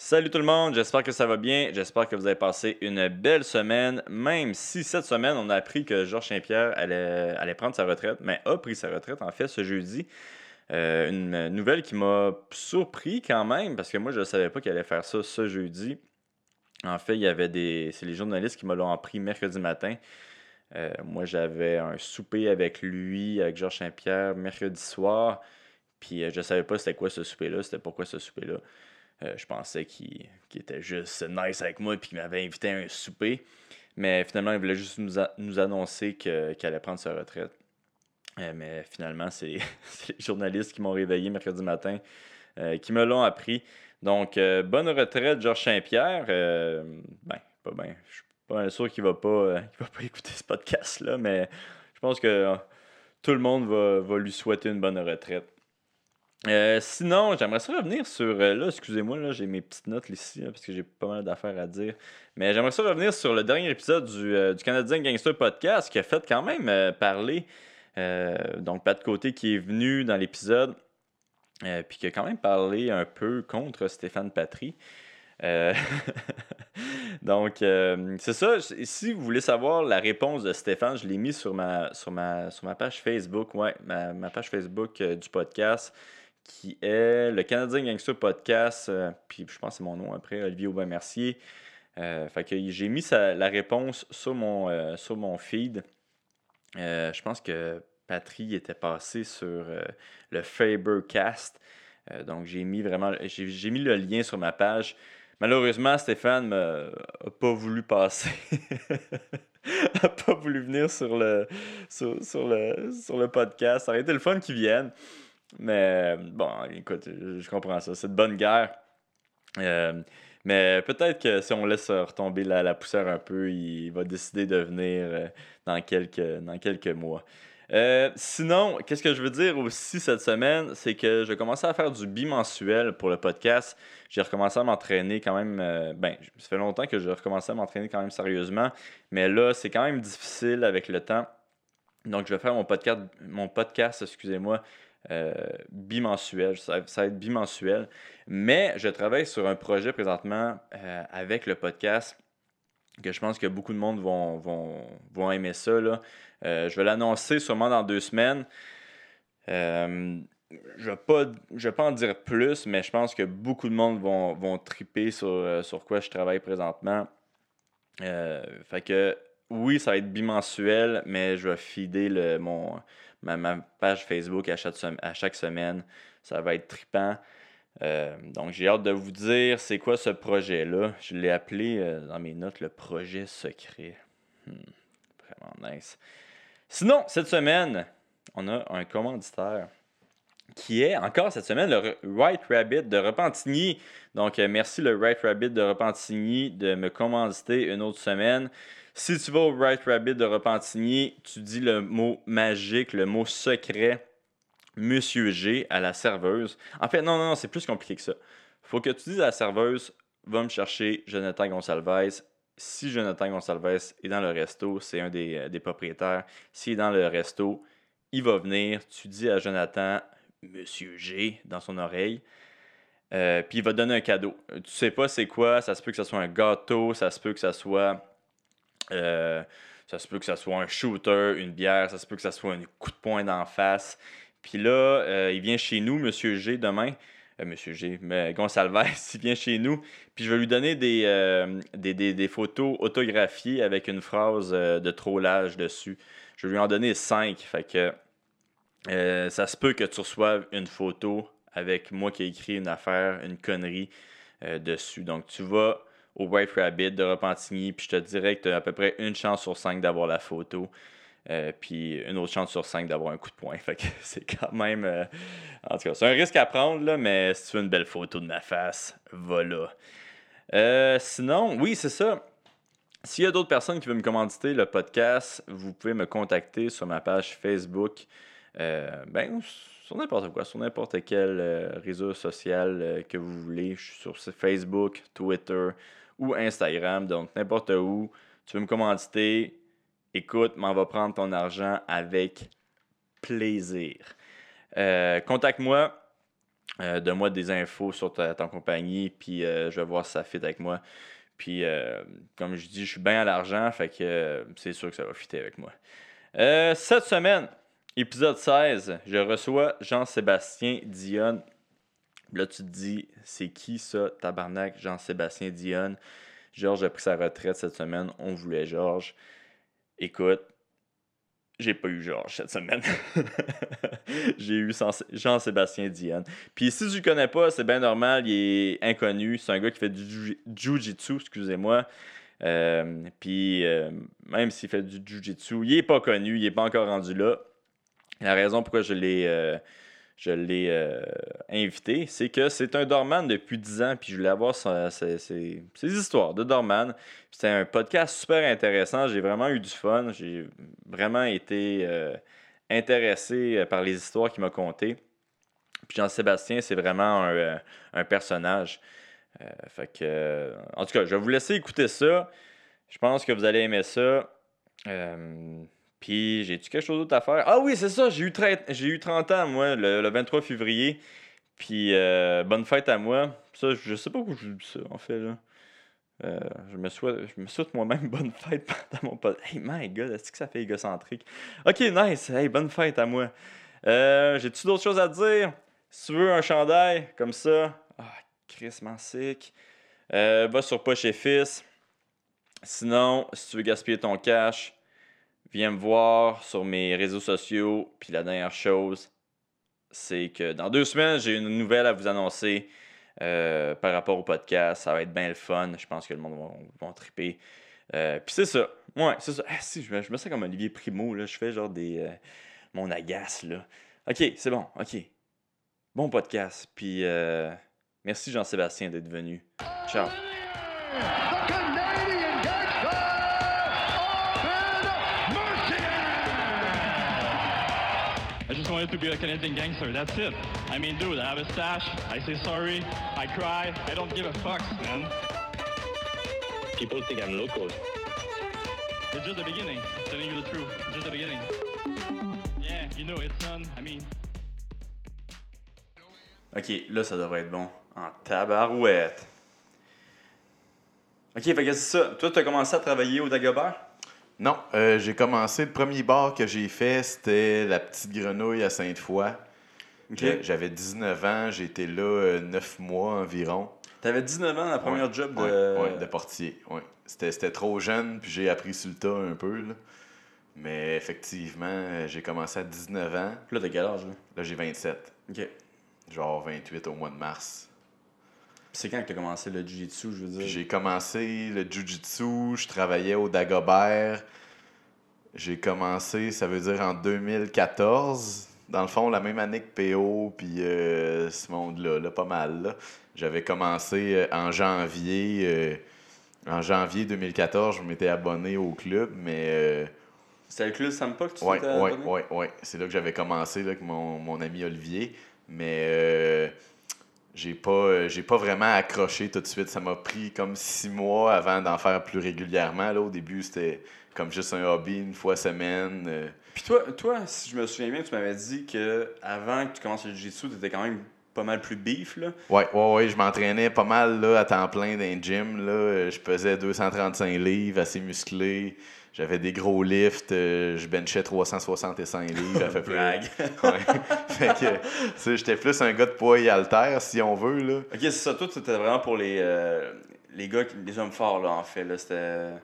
Salut tout le monde, j'espère que ça va bien. J'espère que vous avez passé une belle semaine, même si cette semaine, on a appris que Georges Saint-Pierre allait, prendre sa retraite, mais a pris sa retraite en fait ce jeudi. Euh, une nouvelle qui m'a surpris quand même, parce que moi je ne savais pas qu'il allait faire ça ce jeudi. En fait, il y avait des. C'est les journalistes qui me l'ont appris mercredi matin. Euh, moi, j'avais un souper avec lui, avec Georges Saint-Pierre, mercredi soir. Puis euh, je savais pas c'était quoi ce souper-là, c'était pourquoi ce souper-là. Euh, je pensais qu'il était juste nice avec moi et qu'il m'avait invité à un souper. Mais finalement, il voulait juste nous, annoncer qu'il allait prendre sa retraite. Euh, mais finalement, c'est les journalistes qui m'ont réveillé mercredi matin euh, qui me l'ont appris. Donc, bonne retraite, Georges Saint-Pierre. ben, pas bien. Je suis pas sûr qu'il va pas, va pas écouter ce podcast-là, mais je pense que tout le monde va lui souhaiter une bonne retraite. Euh, sinon, j'aimerais ça revenir sur. Euh, là, excusez-moi, là, j'ai mes petites notes ici, parce que j'ai pas mal d'affaires à dire. Mais j'aimerais ça revenir sur le dernier épisode du, euh, du Canadien Gangster Podcast qui a fait quand même parler. donc, Pat Côté qui est venu dans l'épisode, puis qui a quand même parlé un peu contre Stéphane Patry. donc, c'est ça. Si vous voulez savoir la réponse de Stéphane, je l'ai mis sur ma, sur ma, sur ma page Facebook, ouais, ma, ma page Facebook du podcast qui est le Canadien Gangster Podcast. Euh, puis je pense que c'est mon nom après, Olivier Aubin-Mercier. Euh, fait que j'ai mis la réponse sur mon, euh, sur mon feed. je pense que Patry était passé sur le Fabercast. donc j'ai mis vraiment j'ai mis le lien sur ma page. Malheureusement, Stéphane n'a pas voulu passer. n'a pas voulu venir sur le, sur, le, sur le podcast. Ça aurait été le fun qu'il vienne. Mais bon, écoute, je comprends ça. C'est de bonne guerre. Euh, mais peut-être que si on laisse retomber la, poussière un peu, il va décider de venir euh, dans, quelques, dans quelques mois. Euh, sinon, qu'est-ce que je veux dire aussi cette semaine, c'est que je commençais à faire du bimensuel pour le podcast. J'ai recommencé à m'entraîner quand même. ben, ça fait longtemps que j'ai recommencé à m'entraîner quand même sérieusement, mais là, c'est quand même difficile avec le temps. Donc, je vais faire mon podcast, mon podcast excusez-moi, euh, bimensuel. Ça, va être bimensuel. Mais je travaille sur un projet présentement euh, avec le podcast que je pense que beaucoup de monde vont, aimer ça. Euh, je vais l'annoncer sûrement dans deux semaines. je ne vais, pas, en dire plus, mais je pense que beaucoup de monde vont, vont triper sur, sur quoi je travaille présentement. fait que oui, ça va être bimensuel, mais je vais fider le, mon, ma, page Facebook à chaque, semaine. Ça va être tripant. Euh, donc, j'ai hâte de vous dire c'est quoi ce projet-là. Je l'ai appelé euh, dans mes notes le projet secret. Hmm, vraiment nice. Sinon, cette semaine, on a un commanditaire qui est encore cette semaine le White Rabbit de Repentigny. Donc, euh, merci le White Rabbit de Repentigny de me commanditer une autre semaine. Si tu vas au Right Rabbit de Repentigny, tu dis le mot magique, le mot secret, Monsieur G à la serveuse. En fait, non, non, non, c'est plus compliqué que ça. faut que tu dises à la serveuse, va me chercher Jonathan Gonsalves. Si Jonathan Gonsalves est dans le resto, c'est un des, euh, des propriétaires. S'il est dans le resto, il va venir. Tu dis à Jonathan, Monsieur G, dans son oreille. Euh, puis il va donner un cadeau. Tu sais pas c'est quoi, ça se peut que ce soit un gâteau, ça se peut que ce soit euh, ça se peut que ça soit un shooter, une bière, ça se peut que ça soit un coup de poing d'en face. Puis là, euh, il vient chez nous, Monsieur G, demain. Euh, Monsieur G, mais Gonsalves, il vient chez nous. Puis je vais lui donner des, des, photos autographiées avec une phrase de trollage dessus. Je vais lui en donner cinq. Fait que ça se peut que tu reçoives une photo avec moi qui ai écrit une affaire, une connerie dessus. Donc tu vas au White Rabbit de Repentigny, puis je te dirais que tu as à peu près une chance sur cinq d'avoir la photo. Euh, puis une autre chance sur cinq d'avoir un coup de poing. Fait que c'est quand même. Euh, en tout cas, c'est un risque à prendre, là, mais si tu veux une belle photo de ma face, voilà. Euh, sinon, oui, c'est ça. S'il y a d'autres personnes qui veulent me commanditer le podcast, vous pouvez me contacter sur ma page Facebook. ben, sur n'importe quoi, sur n'importe quel réseau social que vous voulez. Je suis sur Facebook, Twitter, ou Instagram. Donc, n'importe où, tu veux me commanditer, écoute, m'en va prendre ton argent avec plaisir. Euh, contacte-moi. Euh, Donne-moi des infos sur ta, ton compagnie, puis euh, je vais voir si ça fit avec moi. Puis, comme je dis, je suis bien à l'argent, fait que c'est sûr que ça va fitter avec moi. Cette semaine, épisode 16, je reçois Jean-Sébastien Dionne. Là, tu te dis, c'est qui ça, tabarnak, Jean-Sébastien Dionne? Georges a pris sa retraite cette semaine, on voulait Georges. Écoute, j'ai pas eu Georges cette semaine. j'ai eu Jean-Sébastien Dionne. Puis si tu le connais pas, c'est bien normal, il est inconnu. C'est un gars qui fait du jiu- jiu-jitsu, excusez-moi. Euh, puis euh, même s'il fait du jiu-jitsu, il est pas connu, il est pas encore rendu là. La raison pourquoi je l'ai euh, je l'ai euh, invité, c'est que c'est un dorman depuis 10 ans, puis je voulais avoir sa- ses, histoires de dorman. C'était un podcast super intéressant, j'ai vraiment eu du fun, j'ai vraiment été euh, intéressé euh, par les histoires qu'il m'a contées. Puis Jean-Sébastien, c'est vraiment un, euh, personnage. Euh, fait que, euh, en tout cas, je vais vous laisser écouter ça. Je pense que vous allez aimer ça. Puis, j'ai-tu quelque chose d'autre à faire? Ah oui, c'est ça, j'ai eu, 30 j'ai eu 30 ans, moi, le, le 23 février. Puis, euh, bonne fête à moi. Ça, je sais pas où je dis ça, en fait, là. Euh, je, me souhaite, je me souhaite moi-même bonne fête pendant mon pote. Hey, my god, est-ce que ça fait égocentrique? Ok, nice. Hey, bonne fête à moi. Euh, J'ai-tu d'autres choses à dire? Si tu veux un chandail comme ça, ah, Chris sick. Euh, va sur Poche et Fils. Sinon, si tu veux gaspiller ton cash, viens me voir sur mes réseaux sociaux. Puis la dernière chose, c'est que dans deux semaines, j'ai une nouvelle à vous annoncer euh, par rapport au podcast. Ça va être bien le fun. Je pense que le monde va, va triper. Euh, Puis c'est ça. Ouais, c'est ça. Ah, si, je, me, sens comme Olivier Primo. Là. Je fais genre des. euh, mon agace. là. Ok, c'est bon. Ok. Bon podcast. Puis merci Jean-Sébastien d'être venu. Ciao. Just wanted to be a Canadian gangster, that's it. I mean, dude, I have a stash, I say sorry, I cry, I don't give a fuck, man. People think I'm local. It's just the beginning, I'm telling you the truth, it's just the beginning. Yeah, you know, it's done, I mean, Ok, là, ça devrait être bon. En tabarouette. Ok, fait que c'est ça. Toi, tu as commencé à travailler au Dagobert? Non, euh, j'ai commencé. Le premier bar que j'ai fait, c'était la petite grenouille à Sainte-Foy. Que J'avais 19 ans, j'ai été là 9 mois environ. T'avais 19 ans, la première Ouais, job de. ouais, ouais, de portier. Ouais. C'était, trop jeune, puis j'ai appris sur le tas un peu. là. Mais effectivement, euh, j'ai commencé à 19 ans. Puis Là, t'as quel âge, là? Là, j'ai 27. Ok. Genre 28 au mois de mars. C'est quand que t'as commencé le Jiu-Jitsu, je veux dire? J'ai commencé le Jiu-Jitsu, je travaillais au Dagobert. J'ai commencé, ça veut dire en 2014. Dans le fond, la même année que PO, puis euh, ce monde-là, là, pas mal. là. J'avais commencé euh, en janvier. euh, en janvier 2014, je m'étais abonné au club, mais. C'était le club Sampa que tu Ouais, t'étais ouais, abonné? ouais, ouais. C'est là que j'avais commencé là, avec mon, mon ami Olivier. Mais j'ai pas, euh, j'ai pas vraiment accroché tout de suite. Ça m'a pris comme six mois avant d'en faire plus régulièrement. Là, au début, c'était comme juste un hobby, une fois semaine. euh. Puis toi, toi, si je me souviens bien, tu m'avais dit que avant que tu commences le Jiu-Jitsu, t'étais quand même pas mal plus beef, là. Ouais, ouais, ouais. Je m'entraînais pas mal là, à temps plein dans un gym. Là. Euh, Je pesais 235 livres, assez musclé. J'avais des gros lifts. euh, je benchais 365 livres à peu près. Brag. Ouais. fait que, tu sais, j'étais plus un gars de poids et haltère, si on veut, là. Ok, c'est ça. Toi, c'était vraiment pour les, euh, les gars, les hommes forts, là, en fait. Là, c'était...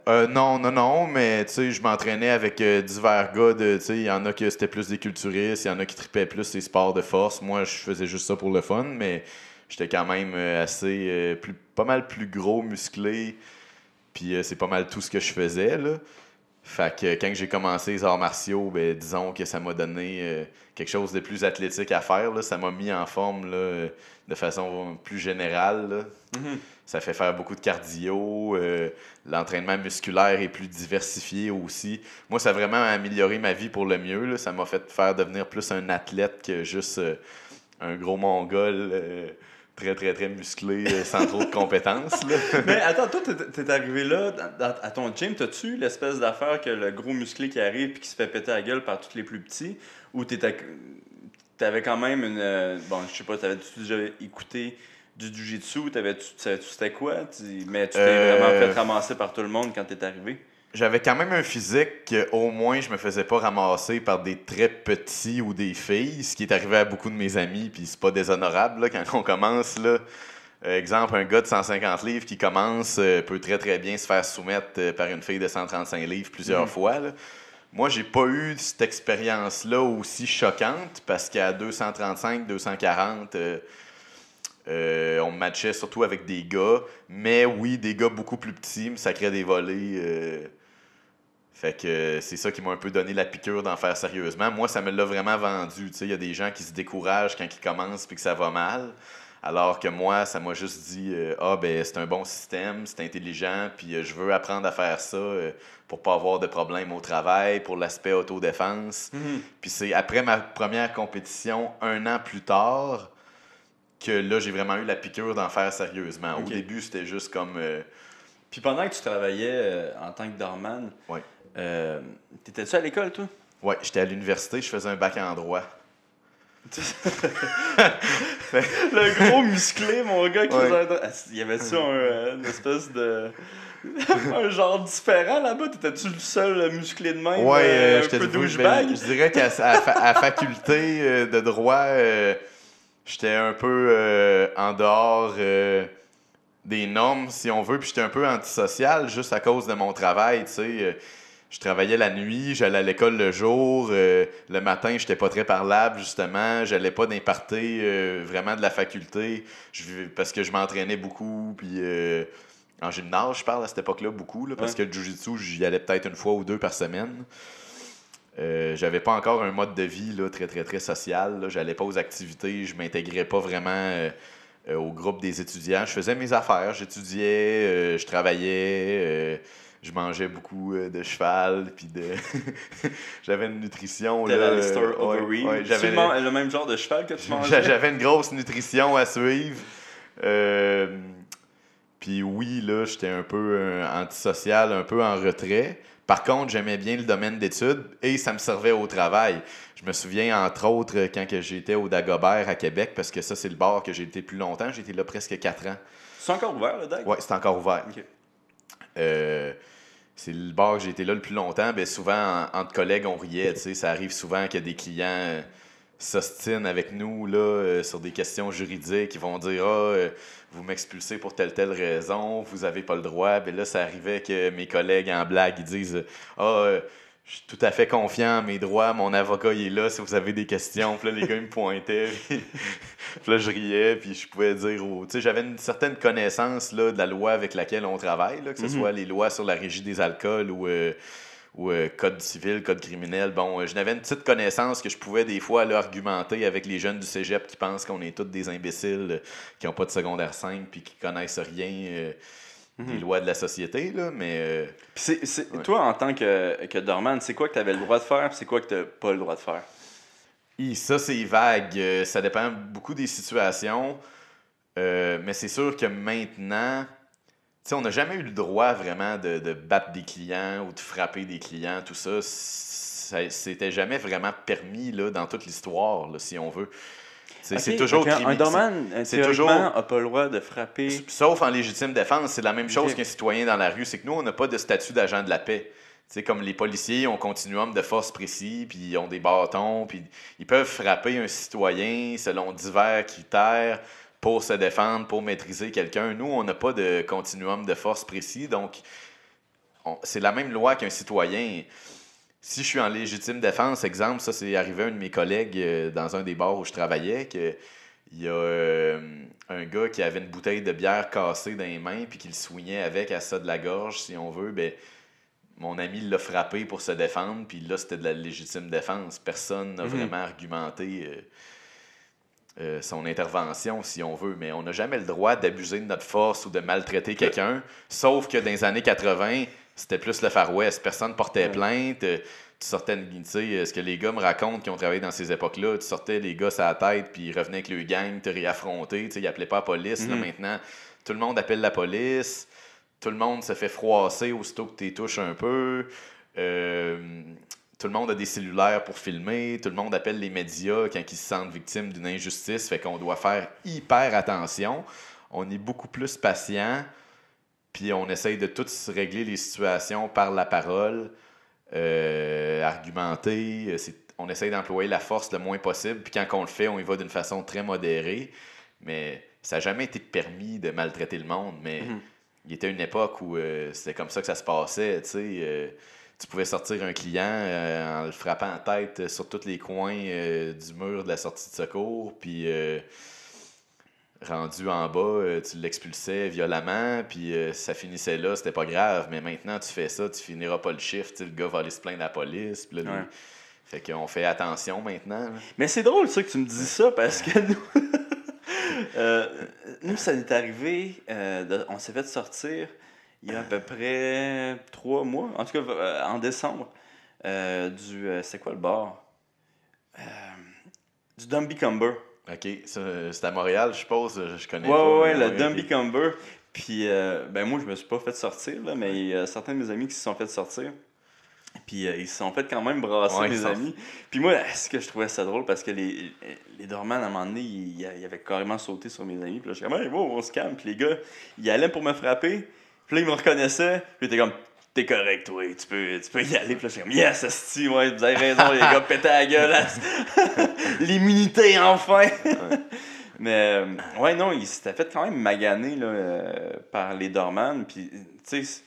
Euh, non, non, non, mais tu sais, je m'entraînais avec divers gars. de- Tu sais, il y en a qui c'était plus des culturistes, il y en a qui tripaient plus les sports de force. Moi, je faisais juste ça pour le fun, mais j'étais quand même assez, plus, pas mal plus gros, musclé. Puis c'est pas mal tout ce que je faisais, là. Fait que quand j'ai commencé les arts martiaux, ben, disons que ça m'a donné euh, quelque chose de plus athlétique à faire. Là. Ça m'a mis en forme là, euh, de façon plus générale. là. Ça fait faire beaucoup de cardio. euh, L'entraînement musculaire est plus diversifié aussi. Moi, ça a vraiment amélioré ma vie pour le mieux. là. Ça m'a fait faire devenir plus un athlète que juste euh, un gros mongol euh, très, très, très musclé euh, sans trop de compétences. là. Mais attends, toi, t'es- arrivé là, à ton gym, t'as-tu l'espèce d'affaire que le gros musclé qui arrive puis qui se fait péter la gueule par tous les plus petits? Ou t'avais quand même une. euh, Bon, je sais pas, t'avais-tu déjà écouté du Jiu-Jitsu? T'avais-tu, savais-tu c'était quoi? Mais tu t'es Euh, vraiment fait ramasser par tout le monde quand t'es arrivé? J'avais quand même un physique que au moins je me faisais pas ramasser par des très petits ou des filles, ce qui est arrivé à beaucoup de mes amis, puis c'est pas déshonorable là, quand on commence là. Euh, exemple, un gars de 150 livres qui commence euh, peut très très bien se faire soumettre euh, par une fille de 135 livres plusieurs fois. là. Moi, j'ai pas eu cette expérience-là aussi choquante parce qu'à 235, 240, euh, euh, on me matchait surtout avec des gars. Mais oui, des gars beaucoup plus petits me sacraient des volets. Fait que euh, c'est ça qui m'a un peu donné la piqûre d'en faire sérieusement. Moi, ça me l'a vraiment vendu. Il y a des gens qui se découragent quand ils commencent puis que ça va mal. Alors que moi, ça m'a juste dit euh, Ah, ben, c'est un bon système, c'est intelligent, puis euh, je veux apprendre à faire ça euh, pour pas avoir de problème au travail, pour l'aspect autodéfense. Puis c'est après ma première compétition, un an plus tard, que là, j'ai vraiment eu la piqûre d'en faire sérieusement. Au début, c'était juste comme. Puis pendant que tu travaillais en tant que doorman, Ouais. Euh, t'étais-tu à l'école, toi? Ouais, j'étais à l'université, je faisais un bac en droit. Le gros musclé, mon gars, qui Ouais. faisait un- Ah, Il y avait-tu un, euh, une espèce de. un genre différent là-bas? T'étais-tu le seul musclé de même? Ouais, euh, un peu douchebag? je dirais qu'à à faculté de droit, euh, j'étais un peu euh, en dehors des normes, si on veut, puis j'étais un peu antisocial juste à cause de mon travail, tu sais. Je travaillais la nuit, j'allais à l'école le jour, euh, le matin, j'étais pas très parlable, justement, j'allais pas d'imparter euh, vraiment de la faculté, je- parce que je m'entraînais beaucoup, puis... euh, en gymnase, je parle à cette époque-là beaucoup, là, parce Ouais. que le jujitsu, j'y allais peut-être une fois ou deux par semaine. J'avais pas encore un mode de vie là, très très très social. J'allais pas aux activités, je m'intégrais pas vraiment au groupe des étudiants. Je faisais mes affaires, j'étudiais, je travaillais, je mangeais beaucoup euh, de cheval, puis de j'avais une nutrition là, euh, ouais, ouais, j'avais le, même- le même genre de cheval que tu mangeais? J'avais une grosse nutrition à suivre. Euh, Puis oui, là, j'étais un peu euh, antisocial, un peu en retrait. Par contre, j'aimais bien le domaine d'études et ça me servait au travail. Je me souviens, entre autres, quand j'étais au Dagobert à Québec, parce que ça, c'est le bar que j'ai été plus longtemps. Été là presque quatre ans. C'est encore ouvert, le deck? Ouais, c'est encore ouvert. C'est le bar que j'ai été là le plus longtemps. Ben, souvent, en- entre collègues, on riait. Ça arrive souvent que des clients euh, s'ostinent avec nous là, euh, sur des questions juridiques. Ils vont dire Ah, euh, vous m'expulsez pour telle telle raison, vous n'avez pas le droit. Ben, là, ça arrivait que mes collègues en blague disent Ah, je suis tout à fait confiant en mes droits, mon avocat il est là si vous avez des questions. Puis là, les gars ils me pointaient. Puis, puis là, je riais, puis je pouvais dire aux- Tu sais, j'avais une certaine connaissance là, de la loi avec laquelle on travaille, là, que ce Mhm. soit les lois sur la régie des alcools ou, euh, ou euh, code civil, code criminel. Bon, euh, je n'avais une petite connaissance que je pouvais des fois là, argumenter avec les jeunes du cégep qui pensent qu'on est tous des imbéciles, qui n'ont pas de secondaire 5 puis qui connaissent rien euh, des lois de la société. Là, mais euh, Ouais. Toi, en tant que, que doorman, c'est quoi que tu avais le droit de faire, c'est quoi que tu pas le droit de faire? Hi, ça, c'est vague. Euh, Ça dépend beaucoup des situations. Euh, mais c'est sûr que maintenant, tu sais, on n'a jamais eu le droit vraiment de, de battre des clients ou de frapper des clients, tout ça. Ça- C'était jamais vraiment permis là, dans toute l'histoire, là, si on veut. C'est toujours un- Un c'est toujours- toujours a pas le droit de frapper. Sauf en légitime défense, c'est la même chose qu'un citoyen dans la rue. C'est que nous, on n'a pas de statut d'agent de la paix. Tu sais, comme les policiers ont un continuum de force précis, puis ils ont des bâtons, puis ils peuvent frapper un citoyen selon divers critères pour se défendre, pour maîtriser quelqu'un. Nous, on n'a pas de continuum de force précis, donc on- c'est la même loi qu'un citoyen. Si je suis en légitime défense, exemple, ça c'est arrivé à un de mes collègues euh, dans un des bars où je travaillais, que il y a euh, un gars qui avait une bouteille de bière cassée dans les mains puis qui le soignait avec à ça de la gorge, si on veut, ben mon ami l'a frappé pour se défendre, puis là c'était de la légitime défense. Personne n'a Mhm. vraiment argumenté euh, euh, son intervention, si on veut, mais on n'a jamais le droit d'abuser de notre force ou de maltraiter quelqu'un, sauf que dans les années 80, c'était plus le Far West. Personne portait Ouais. plainte. euh, Tu sortais, tu sais, ce que les gars me racontent qui ont travaillé dans ces époques-là, tu sortais les gars à la tête, puis ils revenaient avec le gang, te réaffronter, tu sais, ils appelaient pas la police. là, Mhm. maintenant, tout le monde appelle la police, tout le monde se fait froisser aussitôt que tu touches un peu. Euh, tout le monde a des cellulaires pour filmer, tout le monde appelle les médias quand ils se sentent victimes d'une injustice, fait qu'on doit faire hyper attention. On est beaucoup plus patient, puis on essaye de tous régler les situations par la parole, euh, argumenter. euh, On essaye d'employer la force le moins possible, puis quand on le fait, on y va d'une façon très modérée. Mais ça n'a jamais été permis de maltraiter le monde, mais Mhm. il y était une époque où euh, c'était comme ça que ça se passait, tu sais. euh, tu pouvais sortir un client en le frappant en tête sur tous les coins du mur de la sortie de secours, puis rendu en bas, euh, tu l'expulsais violemment, puis euh, ça finissait là, c'était pas grave. Mais maintenant, tu fais ça, tu finiras pas le sais, le gars va aller se plaindre à la police, puis là, lui-. Fait qu'on fait attention maintenant. là. Mais c'est drôle ça que tu me dis ça parce que nous, euh, nous ça nous est arrivé, de- on s'est fait sortir il y a à peu près trois mois, en tout cas en décembre, du. c'est quoi le bar? Du Dumby Cumber. OK, c'est à Montréal, je suppose, je connais Ouais, pas. ouais, le. Dumby Cumber. Puis, euh, ben moi, je me suis pas fait sortir, là, mais il y a certains de mes amis qui se sont fait sortir. Puis, euh, ils se sont fait quand même brasser, Ouais, mes amis. Puis, moi, est-ce que je trouvais ça drôle parce que les, les dormants, à un moment donné, ils, ils avaient carrément sauté sur mes amis. Puis là, je suis comme, hey, wow, on se calme. Puis, les gars, ils allaient pour me frapper. Puis là, ils me reconnaissaient. Puis, ils étaient comme, t'es correct, toi, tu peux, tu peux y aller. Puis là, je suis comme, yes, esti, ouais, vous avez raison, les gars, pétez la gueule. L'immunité, enfin. Mais euh, ouais, non, il s'était fait quand même maganer là, euh, par les Dorman. Puis, tu sais,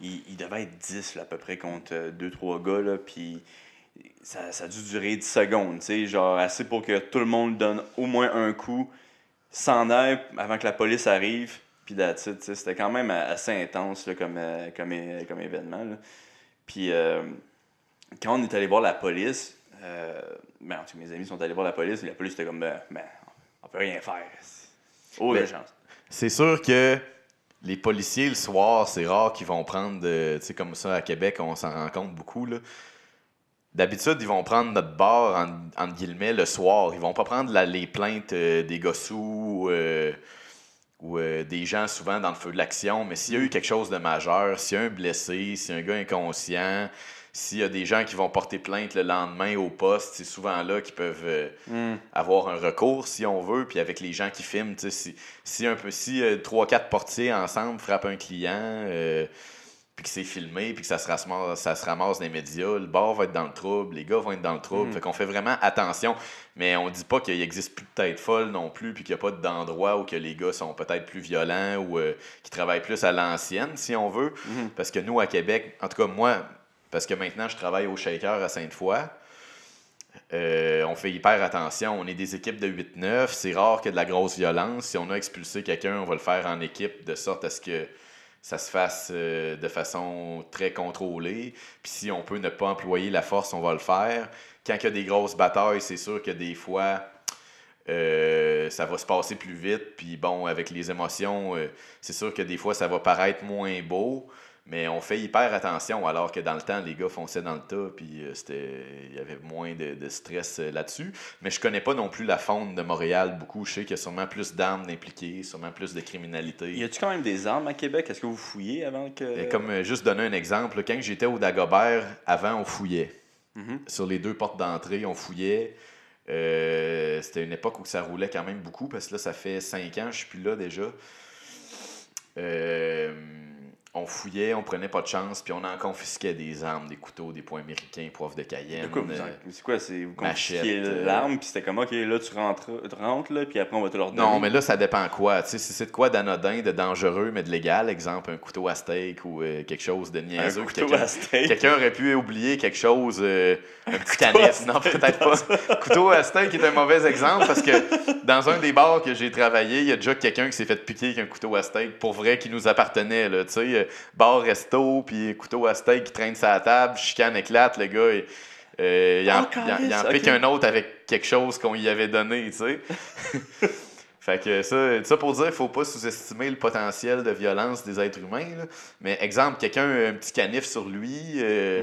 il, il devait être 10 là, à peu près contre 2-3 gars. Là, puis ça, ça a dû durer 10 secondes. Tu sais, genre assez pour que tout le monde donne au moins un coup, s'en aille avant que la police arrive. Puis c'était quand même assez intense là, comme, euh, comme, comme événement. là. Puis euh, quand on est allé voir la police, euh, ben, en tout cas, mes amis sont allés voir la police, et la police était comme, ben, ben, on peut rien faire. Oh, Ben, chance. C'est sûr que les policiers, le soir, c'est rare qu'ils vont prendre, tu sais, comme ça à Québec, on s'en rend compte beaucoup, là. D'habitude, ils vont prendre notre bar, en, entre guillemets, le soir. Ils vont pas prendre la- les plaintes euh, des gossous euh, ou euh, des gens souvent dans le feu de l'action. Mais s'il y a eu quelque chose de majeur, s'il y a un blessé, s'il y a un gars inconscient, s'il y a des gens qui vont porter plainte le lendemain au poste, c'est souvent là qu'ils peuvent euh, Hmm. avoir un recours si on veut, puis avec les gens qui filment, si, si un peu si euh, trois quatre portiers ensemble frappent un client, euh, puis que c'est filmé, puis que ça se ramasse, ça se ramasse dans les médias, le bar va être dans le trouble, les gars vont être dans le trouble, Mhm. fait qu'on fait vraiment attention, mais on dit pas qu'il existe plus de tête folle non plus, puis qu'il n'y a pas d'endroit où que les gars sont peut-être plus violents ou euh, qui travaillent plus à l'ancienne, si on veut, Mhm. parce que nous à Québec, en tout cas moi, parce que maintenant je travaille au Shaker à Sainte-Foy. Euh, on fait hyper attention. On est des équipes de 8-9. C'est rare qu'il y ait de la grosse violence. Si on a expulsé quelqu'un, on va le faire en équipe de sorte à ce que ça se fasse euh, de façon très contrôlée. Puis si on peut ne pas employer la force, on va le faire. Quand il y a des grosses batailles, c'est sûr que des fois, euh, ça va se passer plus vite. Puis bon, avec les émotions, euh, c'est sûr que des fois, ça va paraître moins beau. Mais on fait hyper attention, alors que dans le temps, les gars fonçaient dans le tas, puis euh, c'était, il y avait moins de, de stress euh, là-dessus. Mais je connais pas non plus la faune de Montréal beaucoup. Je sais qu'il y a sûrement plus d'armes impliquées, sûrement plus de criminalité. Y a-tu quand même des armes à Québec? Est-ce que vous fouillez avant que. Et comme euh, juste donner un exemple, quand j'étais au Dagobert, avant, on fouillait. Mhm. Sur les deux portes d'entrée, on fouillait. Euh, c'était une époque où ça roulait quand même beaucoup, parce que là, ça fait cinq ans, je suis plus là déjà. Euh, on fouillait, on prenait pas de chance, puis on en confisquait des armes, des couteaux, des points américains, poivre de Cayenne. De quoi vous en- euh, C'est quoi? C'est vous machette, confisquez euh, l'arme, puis c'était comme, ok, là, tu rentres, tu rentres là, puis après, on va te leur donner. Non, mais là, ça dépend quoi. Tu sais, si c'est de quoi d'anodin, de dangereux, mais de légal, exemple, un couteau à steak ou euh, quelque chose de Un niaiseux. que couteau quelqu'un- à steak. Quelqu'un aurait pu oublier quelque chose, euh, un petit canif. Non, peut-être pas. couteau à steak est un mauvais exemple parce que dans un des bars que j'ai travaillé, il y a déjà quelqu'un qui s'est fait piquer avec un couteau à steak pour vrai qui nous appartenait. Là, tu sais, euh, bar resto, puis couteau à steak qui traîne sa table, chicane éclate, le gars. et, euh, il en, Oh, il en- il pique un autre avec quelque chose qu'on y avait donné, tu sais. Fait que ça, ça pour dire, il faut pas sous-estimer le potentiel de violence des êtres humains. là. Mais exemple, quelqu'un a un petit canif sur lui, euh.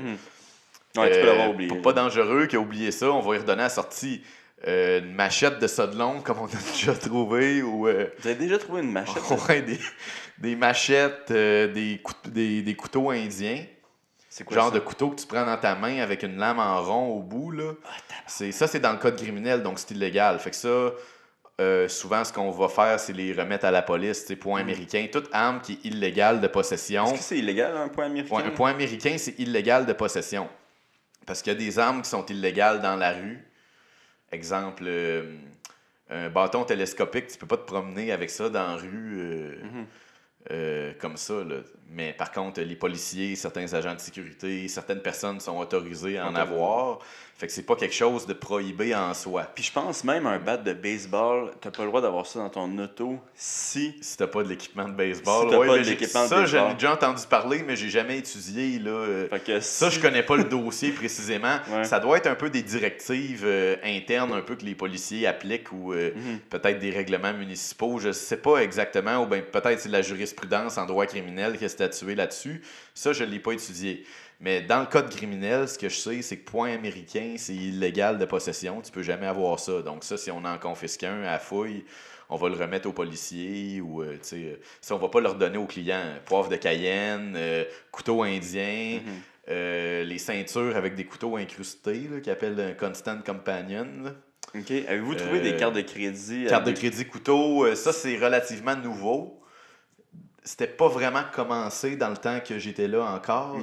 Ouais, tu peux l'avoir oublié. Pas, pas dangereux, qui a oublié ça, on va lui redonner à la sortie. Euh, une machette de long, comme on a déjà trouvé, ou euh, Vous avez déjà trouvé une machette? ouais, des, des machettes, euh, des, cou- des, des couteaux indiens. C'est quoi genre ça? de couteau que tu prends dans ta main avec une lame en rond au bout. Là. c'est, ça, c'est dans le code criminel, donc c'est illégal. Fait que ça, euh, souvent, ce qu'on va faire, c'est les remettre à la police. tu Point américain. Toute arme qui est illégale de possession. Est-ce que c'est illégal, un point américain? Un point américain, c'est illégal de possession. Parce qu'il y a des armes qui sont illégales dans la rue. Exemple, euh, un bâton télescopique, tu peux pas te promener avec ça dans la rue euh, Mhm. Euh, comme ça. là. Mais par contre, les policiers, certains agents de sécurité, certaines personnes sont autorisés à en avoir. Fait que c'est pas quelque chose de prohibé en soi. Puis je pense même un bat de baseball, t'as pas le droit d'avoir ça dans ton auto si. Si t'as pas de l'équipement de baseball, Si t'as Ouais, pas de j'ai- l'équipement de ça j'en ai baseball. déjà entendu parler, mais j'ai jamais étudié là. Fait que Ça, si- je connais pas le dossier précisément. Ouais. Ça doit être un peu des directives euh, internes, un peu que les policiers appliquent ou euh, Mhm. peut-être des règlements municipaux. Je sais pas exactement. Ou bien peut-être c'est la jurisprudence en droit criminel qui a statué là-dessus. Ça, je l'ai pas étudié. Mais dans le code criminel, ce que je sais, c'est que point américain, c'est illégal de possession. Tu peux jamais avoir ça. Donc ça, si on en confisque un à fouille, on va le remettre aux policiers ou, euh, tu sais, euh, si on va pas leur donner aux clients. Poivre de Cayenne, euh, couteau indien, Mhm. euh, les ceintures avec des couteaux incrustés, qu'ils appellent un constant companion. là. Ok. Avez-vous trouvé Euh, des cartes de crédit? Carte de crédit couteau, euh, ça c'est relativement nouveau. C'était pas vraiment commencé dans le temps que j'étais là encore.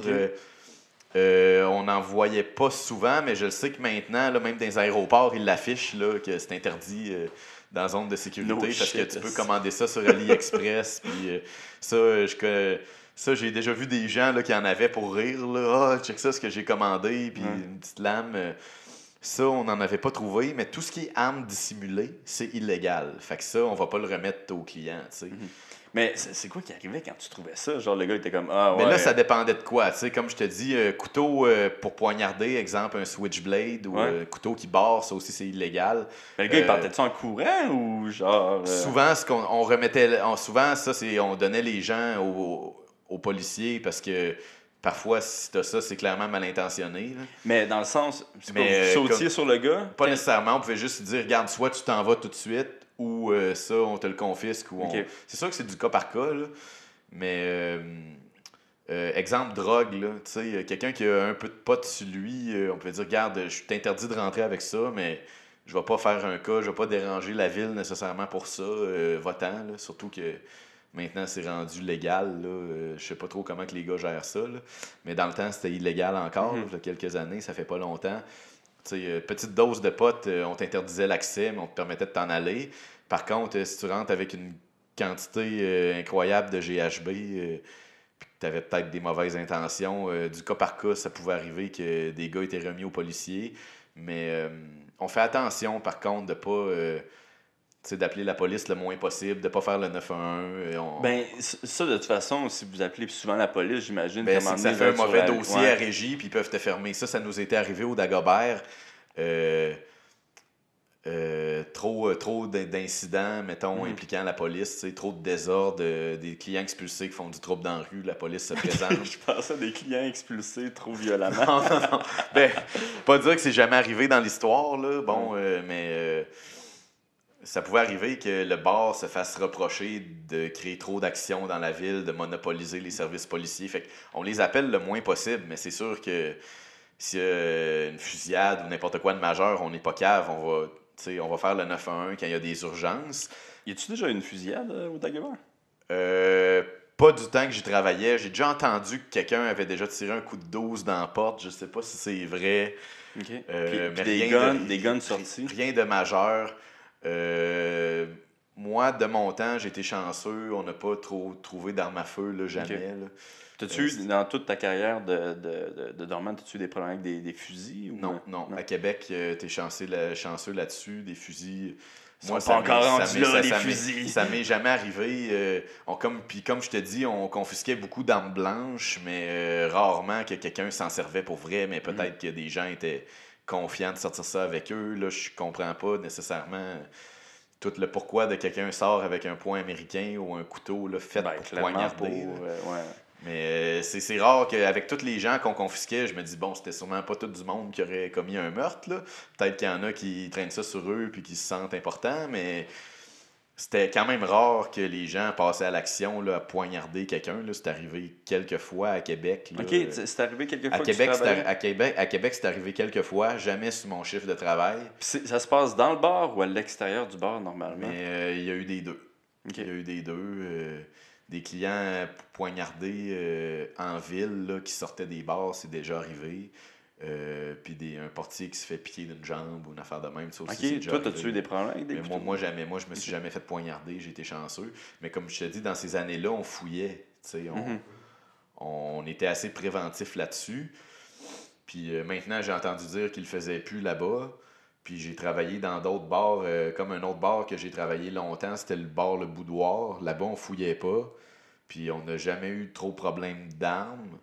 Euh, on n'en voyait pas souvent, mais je le sais que maintenant, là, même dans les aéroports, ils l'affichent là, que c'est interdit euh, dans la zone de sécurité No parce shit, que tu peux commander ça sur AliExpress. puis euh, ça, je ça, j'ai déjà vu des gens là, qui en avaient pour rire. Là. Ah, check ça, ce que j'ai commandé, puis une petite lame. ça, on n'en avait pas trouvé, mais tout ce qui est arme dissimulée, c'est illégal. Fait que ça, on va pas le remettre au client, tu sais. Mais c'est quoi qui arrivait quand tu trouvais ça? Genre, le gars était comme, ah ouais. Mais là, ça dépendait de quoi, tu sais? Comme je te dis, euh, couteau euh, pour poignarder, exemple, un switchblade ou Ouais. euh, couteau qui barre, ça aussi, c'est illégal. Mais le gars, il partait-tu en courant ou genre. Souvent, ce qu'on on remettait, on- souvent, ça, c'est on donnait les gens aux, aux policiers parce que parfois, si t'as ça, c'est clairement mal intentionné. là. Mais dans le sens, c'est comme- sur le gars? Pas nécessairement, on pouvait juste dire, regarde, soit tu t'en vas tout de suite, ou euh, ça, on te le confisque. Ou on-. C'est sûr que c'est du cas par cas, là. mais euh, euh, exemple, drogue, là, tu sais, quelqu'un qui a un peu de pot sur lui, on peut dire, regarde, je suis interdit de rentrer avec ça, mais je vais pas faire un cas, je vais pas déranger la ville nécessairement pour ça, euh, votant, là, surtout que maintenant c'est rendu légal, là, je sais pas trop comment que les gars gèrent ça, là. mais dans le temps c'était illégal encore, Mhm. il y a quelques années, ça fait pas longtemps. Tu sais, euh, petite dose de potes, euh, on t'interdisait l'accès, mais on te permettait de t'en aller. Par contre, euh, si tu rentres avec une quantité incroyable de GHB, puis que tu avais peut-être des mauvaises intentions, du cas par cas, ça pouvait arriver que des gars étaient remis aux policiers. Mais on fait attention, par contre, de pas. Sais, d'appeler la police le moins possible, de pas faire le 911. euh, on- Ben, ça, de toute façon, si vous appelez souvent la police, j'imagine Ben, c'est ça fait un mauvais la- dossier ouais. à régie, puis ils peuvent te fermer. Ça, ça nous était arrivé au Dagobert. Euh, euh, trop euh, trop d'in- d'incidents, mettons, Mhm. impliquant la police, trop de désordre, des clients expulsés qui font du trouble dans la rue, la police se présente. Je pensais à des clients expulsés trop violemment. non, non, non. Ben, pas dire que c'est jamais arrivé dans l'histoire, là, bon, euh, mais ça pouvait arriver que le bar se fasse reprocher de créer trop d'actions dans la ville, de monopoliser les services policiers. Fait on les appelle le moins possible, mais c'est sûr que s'il y a une fusillade ou n'importe quoi de majeur, on n'est pas cave, on va, on va faire le 911 quand il y a des urgences. Y a-tu déjà une fusillade euh, au Dagobert? Euh, pas du temps que j'y travaillais. J'ai déjà entendu que quelqu'un avait déjà tiré un coup de 12 dans la porte. Je sais pas si c'est vrai. OK. Euh, Puis- mais puis des guns, de- des guns sortis. Rien de majeur. Euh, moi, de mon temps, j'ai été chanceux. On n'a pas trop trouvé d'armes à feu, là, jamais. Là. T'as-tu Euh, eu, dans toute ta carrière de, de, de, de dormant, t'as-tu eu des problèmes avec des, des fusils? Ou... Non, non, À Québec, tu t'es chanceux, là- chanceux là-dessus. Des fusils. Ils sont ça pas encore là, les fusils. Ça m'est jamais arrivé. euh, on, comme, puis comme je te dis, on confisquait beaucoup d'armes blanches, mais euh, rarement que quelqu'un s'en servait pour vrai. Mais Mm. peut-être que des gens étaient confiants de sortir ça avec eux. Là, je comprends pas nécessairement tout le pourquoi de quelqu'un sort avec un point américain ou un couteau là, fait Ben, pour poignarder. pour, euh, ouais. Mais euh, c'est c'est rare qu'avec tous les gens qu'on confisquait, je me dis, bon, c'était sûrement pas tout du monde qui aurait commis un meurtre. là. Peut-être qu'il y en a qui traînent ça sur eux puis qui se sentent importants, mais C'était quand même rare que les gens passaient à l'action, là, à poignarder quelqu'un. là. C'est arrivé quelques fois à Québec. là. Ok, c'est arrivé quelques fois À que Québec, arri- à, Québec, à Québec, c'est arrivé quelques fois, jamais sur mon chiffre de travail, c'est- ça se passe dans le bar ou à l'extérieur du bar normalement? mais euh, il y a eu des deux. Il y a eu des deux. euh, des clients poignardés euh, en ville là, qui sortaient des bars, c'est déjà arrivé. Euh, puis des, un portier qui se fait piquer d'une jambe ou une affaire de même. Ça aussi, Ok, toi, arrivé. t'as-tu eu des problèmes avec des Mais moi, moi, jamais. Moi, je me suis jamais fait poignarder. J'ai été chanceux. Mais comme je te dis, dans ces années-là, on fouillait. Mhm. on était assez préventif là-dessus. Puis euh, maintenant, j'ai entendu dire qu'ils le faisaient plus là-bas. Puis j'ai travaillé dans d'autres bars, euh, comme un autre bar que j'ai travaillé longtemps, c'était le bar Le Boudoir. Là-bas, on fouillait pas. Puis on n'a jamais eu trop de problèmes d'armes.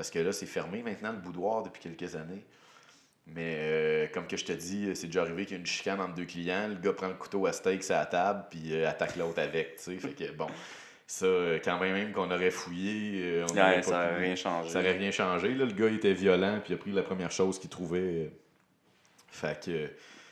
Parce que là, c'est fermé maintenant, le boudoir, depuis quelques années. Mais euh, comme que je te dis, c'est déjà arrivé qu'il y a une chicane entre deux clients. Le gars prend le couteau à steak sur la table, puis euh, attaque l'autre avec. tu sais. Fait que bon, ça, quand même, même qu'on aurait fouillé, euh, on Ouais, aurait ça pas n'a pu- rien changé. ça n'aurait rien changé. Là. Le gars était violent, puis il a pris la première chose qu'il trouvait. Fait que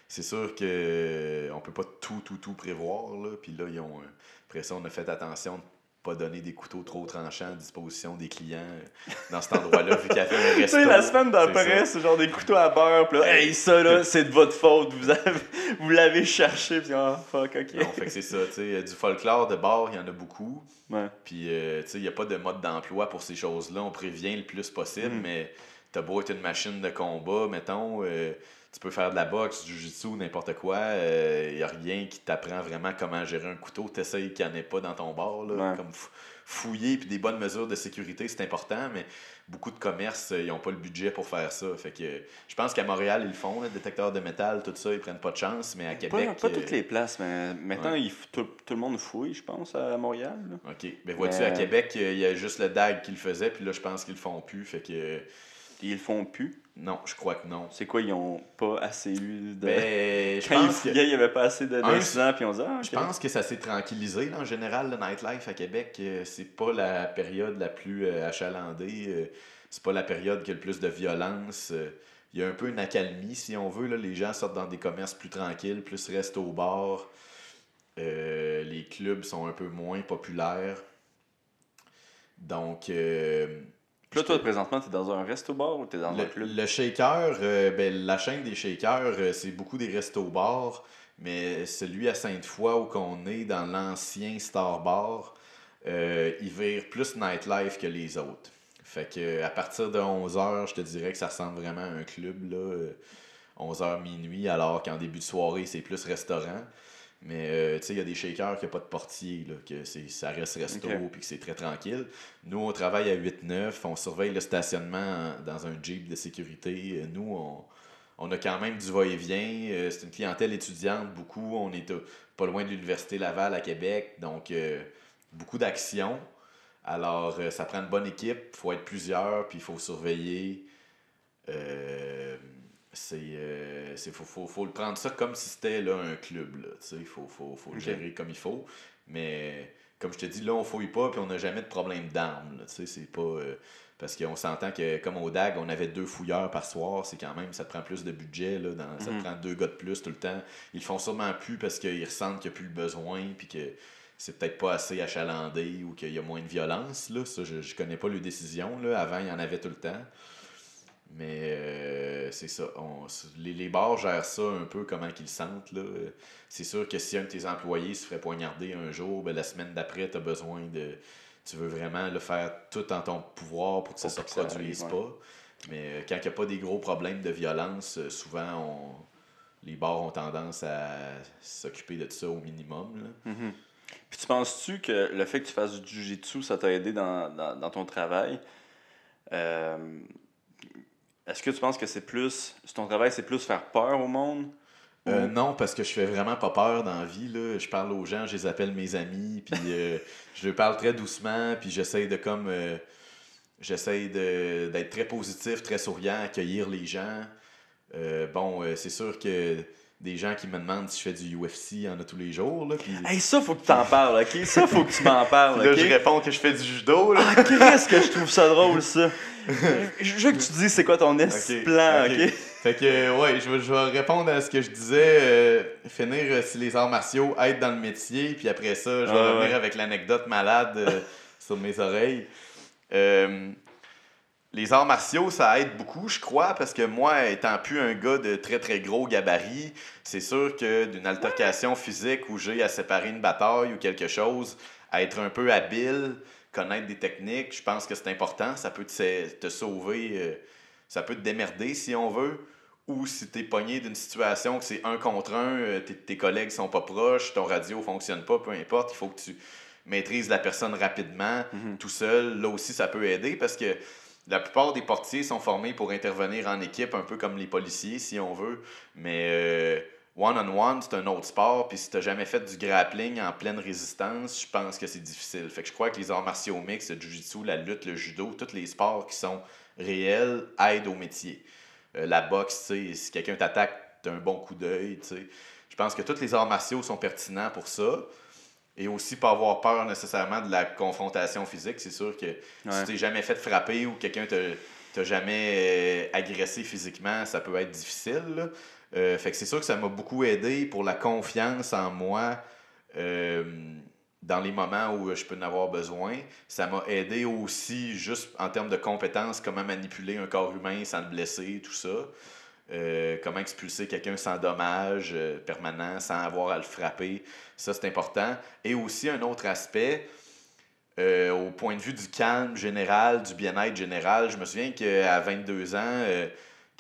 c'est sûr que on peut pas tout, tout, tout prévoir. Là. Puis là, ils ont, après ça, on a fait attention de pas donner des couteaux trop tranchants à disposition des clients euh, dans cet endroit-là, vu qu'il y avait un Tu resto. sais, la semaine d'après, c'est genre des couteaux à beurre, pis là, hey, ça là, c'est de votre faute, vous avez, vous l'avez cherché, pis ah, fuck, ok. Non, fait que c'est ça, tu sais, euh, du folklore de bar, il y en a beaucoup. Ouais. Puis, euh, tu sais, il n'y a pas de mode d'emploi pour ces choses-là. On prévient le plus possible, Mhm. mais t'as beau être une machine de combat, mettons, euh, tu peux faire de la boxe, du jiu-jitsu, n'importe quoi. Il n'y a rien qui t'apprend vraiment comment gérer un couteau. T'essayes qu'il n'y en ait pas dans ton bar. Là, Ouais. Comme fou- fouiller, puis des bonnes mesures de sécurité, c'est important, mais beaucoup de commerces, euh, ils n'ont pas le budget pour faire ça. Fait que euh, je pense qu'à Montréal, ils le font, là, détecteurs de métal, tout ça, ils prennent pas de chance, mais à Pas, Québec... pas euh, toutes les places, mais maintenant, ouais. il tout, tout le monde fouille, je pense, à Montréal. là. OK. Mais vois-tu, Mais- à Québec, euh, il y a juste le DAG qui le faisait, puis là, je pense qu'ils le font plus. Fait que euh, Ils le font plus. Non, je crois que non. C'est quoi, ils ont pas assez eu de. Ben, je Quand ils pense que, il y avait pas assez de- d'incidents, puis on disait, ah, je pense que ça s'est tranquillisé. là, en général, le nightlife à Québec, euh, c'est pas la période la plus euh, achalandée. euh, c'est pas la période qui a le plus de violence. Il y a un peu une accalmie, si on veut. Là. Les gens sortent dans des commerces plus tranquilles, plus restent au bar. Euh, les clubs sont un peu moins populaires. Donc, euh, Puis là, toi, présentement, t'es dans un resto-bar ou t'es dans un le, club? le shaker, euh, ben, la chaîne des shakers, euh, c'est beaucoup des restos-bars, mais celui à Sainte-Foy où qu'on est dans l'ancien Star Bar, euh, il vire plus nightlife que les autres. Fait que à partir de 11h, je te dirais que ça ressemble vraiment à un club, là, euh, 11h minuit, alors qu'en début de soirée, c'est plus restaurant. Mais euh, tu sais, il y a des shakers qui n'ont pas de portier, là, que c'est, ça reste resto Ok. puis que c'est très tranquille. Nous, on travaille à 8-9, on surveille le stationnement en- dans un Jeep de sécurité. Euh, Nous, on, on a quand même du va-et-vient. Euh, C'est une clientèle étudiante, beaucoup. On est euh, pas loin de l'Université Laval à Québec, donc euh, beaucoup d'actions. Alors, ça prend une bonne équipe, il faut être plusieurs, puis il faut surveiller. Euh, c'est euh, faut, faut, faut le prendre ça comme si c'était là, un club. Il faut, faut, faut le gérer comme il faut. Mais comme je te dis, là, on fouille pas puis on n'a jamais de problème d'armes. C'est pas. euh, parce qu'on s'entend que, comme au DAG, on avait deux fouilleurs par soir, c'est quand même, ça te prend plus de budget, là, dans, ça te prend deux gars de plus tout le temps. Ils le font sûrement plus parce qu'ils ressentent qu'il n'y a plus le besoin, puis que c'est peut-être pas assez achalandé ou qu'il y a moins de violence. Là. Ça, je, je connais pas les décisions. Là. Avant, il y en avait tout le temps. Mais euh, c'est ça. On- les, les bars gèrent ça un peu comment qu'ils le sentent. Là. C'est sûr que si un de tes employés se ferait poignarder un jour, ben, la semaine d'après, tu as besoin de. Tu veux vraiment le faire tout en ton pouvoir pour que ça Pour se reproduise arrive, pas. Mais euh, quand il n'y a pas des gros problèmes de violence, euh, souvent on, les bars ont tendance à s'occuper de ça au minimum. là. Mhm. Puis tu penses-tu que le fait que tu fasses du jujitsu, ça t'a aidé dans, dans, dans ton travail? Euh, Est-ce que tu penses que c'est plus. Ton travail, c'est plus faire peur au monde? Euh, non, parce que je fais vraiment pas peur dans la vie. Là. Je parle aux gens, je les appelle mes amis, puis euh, je parle très doucement, puis j'essaye de comme. euh, j'essaye de- d'être très positif, très souriant, accueillir les gens. Bon, c'est sûr que des gens qui me demandent si je fais du UFC, il y en a tous les jours. Là, Hey, ça, faut que tu t'en parles, ok? Ça, faut que tu m'en parles, Là, je réponds que je fais du judo. Là. Ah, qu'est-ce que je trouve ça drôle, ça? Je veux que tu dises c'est quoi ton esti Ok, plan, ok. Fait que, euh, ouais, je vais, je vais répondre à ce que je disais. euh, finir euh, si les arts martiaux aident dans le métier. Puis après ça, je vais Ah, revenir ouais. avec l'anecdote malade euh, sur mes oreilles. Les arts martiaux, ça aide beaucoup, je crois, parce que moi, étant plus un gars de très très gros gabarit, c'est sûr que d'une altercation physique où j'ai à séparer une bataille ou quelque chose, à être un peu habile, connaître des techniques, je pense que c'est important. Ça peut te, te sauver, euh, ça peut te démerder si on veut. Ou si t'es pogné d'une situation que c'est un contre un, euh, tes, tes collègues sont pas proches, ton radio fonctionne pas, peu importe, il faut que tu maîtrises la personne rapidement, tout seul. Là aussi, ça peut aider parce que la plupart des portiers sont formés pour intervenir en équipe, un peu comme les policiers, si on veut. Mais euh, one-on-one, c'est un autre sport. Puis si t'as jamais fait du grappling en pleine résistance, je pense que c'est difficile. Fait que je crois que les arts martiaux mixtes, le jiu-jitsu, la lutte, le judo, tous les sports qui sont réels aident au métier. Euh, la boxe, si quelqu'un t'attaque, t'as un bon coup d'œil. Je pense que tous les arts martiaux sont pertinents pour ça. Et aussi pas avoir peur nécessairement de la confrontation physique. C'est sûr que si tu t'es jamais fait frapper ou quelqu'un t'a t'a jamais euh, agressé physiquement, ça peut être difficile. là. Euh, fait que c'est sûr que ça m'a beaucoup aidé pour la confiance en moi euh, dans les moments où je peux en avoir besoin. Ça m'a aidé aussi juste en termes de compétences, comment manipuler un corps humain sans le blesser, tout ça. Euh, comment expulser quelqu'un sans dommage euh, permanent, sans avoir à le frapper. Ça, c'est important. Et aussi, un autre aspect, euh, au point de vue du calme général, du bien-être général, je me souviens qu'à 22 ans,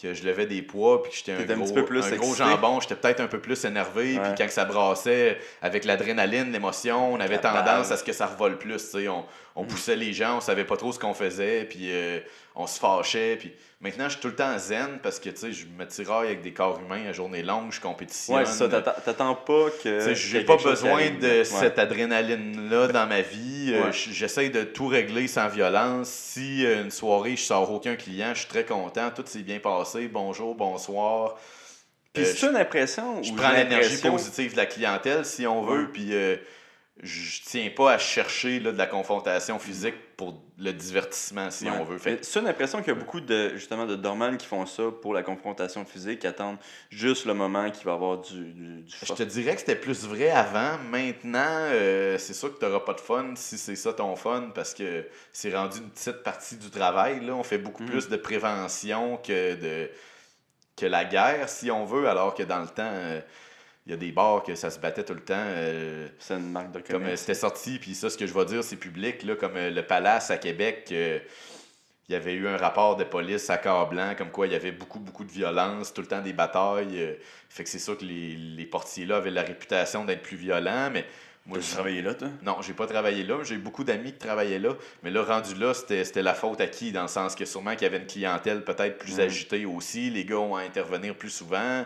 que je levais des poids puis que j'étais un un gros, petit peu plus un gros jambon, j'étais peut-être un peu plus énervé. Ouais. Puis quand ça brassait avec l'adrénaline, l'émotion, on avait La tendance à ce que ça revole plus. On, on poussait les gens, on savait pas trop ce qu'on faisait, puis euh, on se fâchait. Puis maintenant, je suis tout le temps zen parce que tu sais, je me tiraille avec des corps humains à journée longue, je compétitionne. Ouais, ça. t'attends- pas que. J'ai pas besoin de. Ouais. cette adrénaline-là dans ma vie. Euh, Ouais. J'essaie de tout régler sans violence. Si euh, une soirée, je sors aucun client, je suis très content. Tout s'est bien passé. Bonjour, bonsoir. Puis c'est une impression je prends l'énergie positive de la clientèle, si on veut, puis je tiens pas à chercher là, de la confrontation physique pour le divertissement, si Ouais. on veut. Mais Fait, C'est une impression qu'il y a beaucoup de justement de dormans qui font ça pour la confrontation physique, qui attendent juste le moment qu'il va y avoir du, du, du je te dirais que c'était plus vrai avant. Maintenant, euh, c'est sûr que tu n'auras pas de fun si c'est ça ton fun, parce que c'est rendu une petite partie du travail. Là. On fait beaucoup Mhm. plus de prévention que de que la guerre, si on veut, alors que dans le temps, euh, il y a des bars que ça se battait tout le temps. euh, C'est une marque de comme euh, c'était sorti, puis ça, ce que je vais dire, c'est public, là, comme euh, le Palace à Québec, il y avait eu un rapport de police à corps blanc, comme quoi il y avait beaucoup, beaucoup de violence, tout le temps des batailles. fait que c'est sûr que les, les portiers-là avaient la réputation d'être plus violents, mais moi, je- travaillé là, toi? non, j'ai pas travaillé là. J'ai eu beaucoup d'amis qui travaillaient là. Mais là, rendu là, c'était la faute à qui? Dans le sens que sûrement qu'il y avait une clientèle peut-être plus Mhm. agitée aussi. Les gars ont à intervenir plus souvent.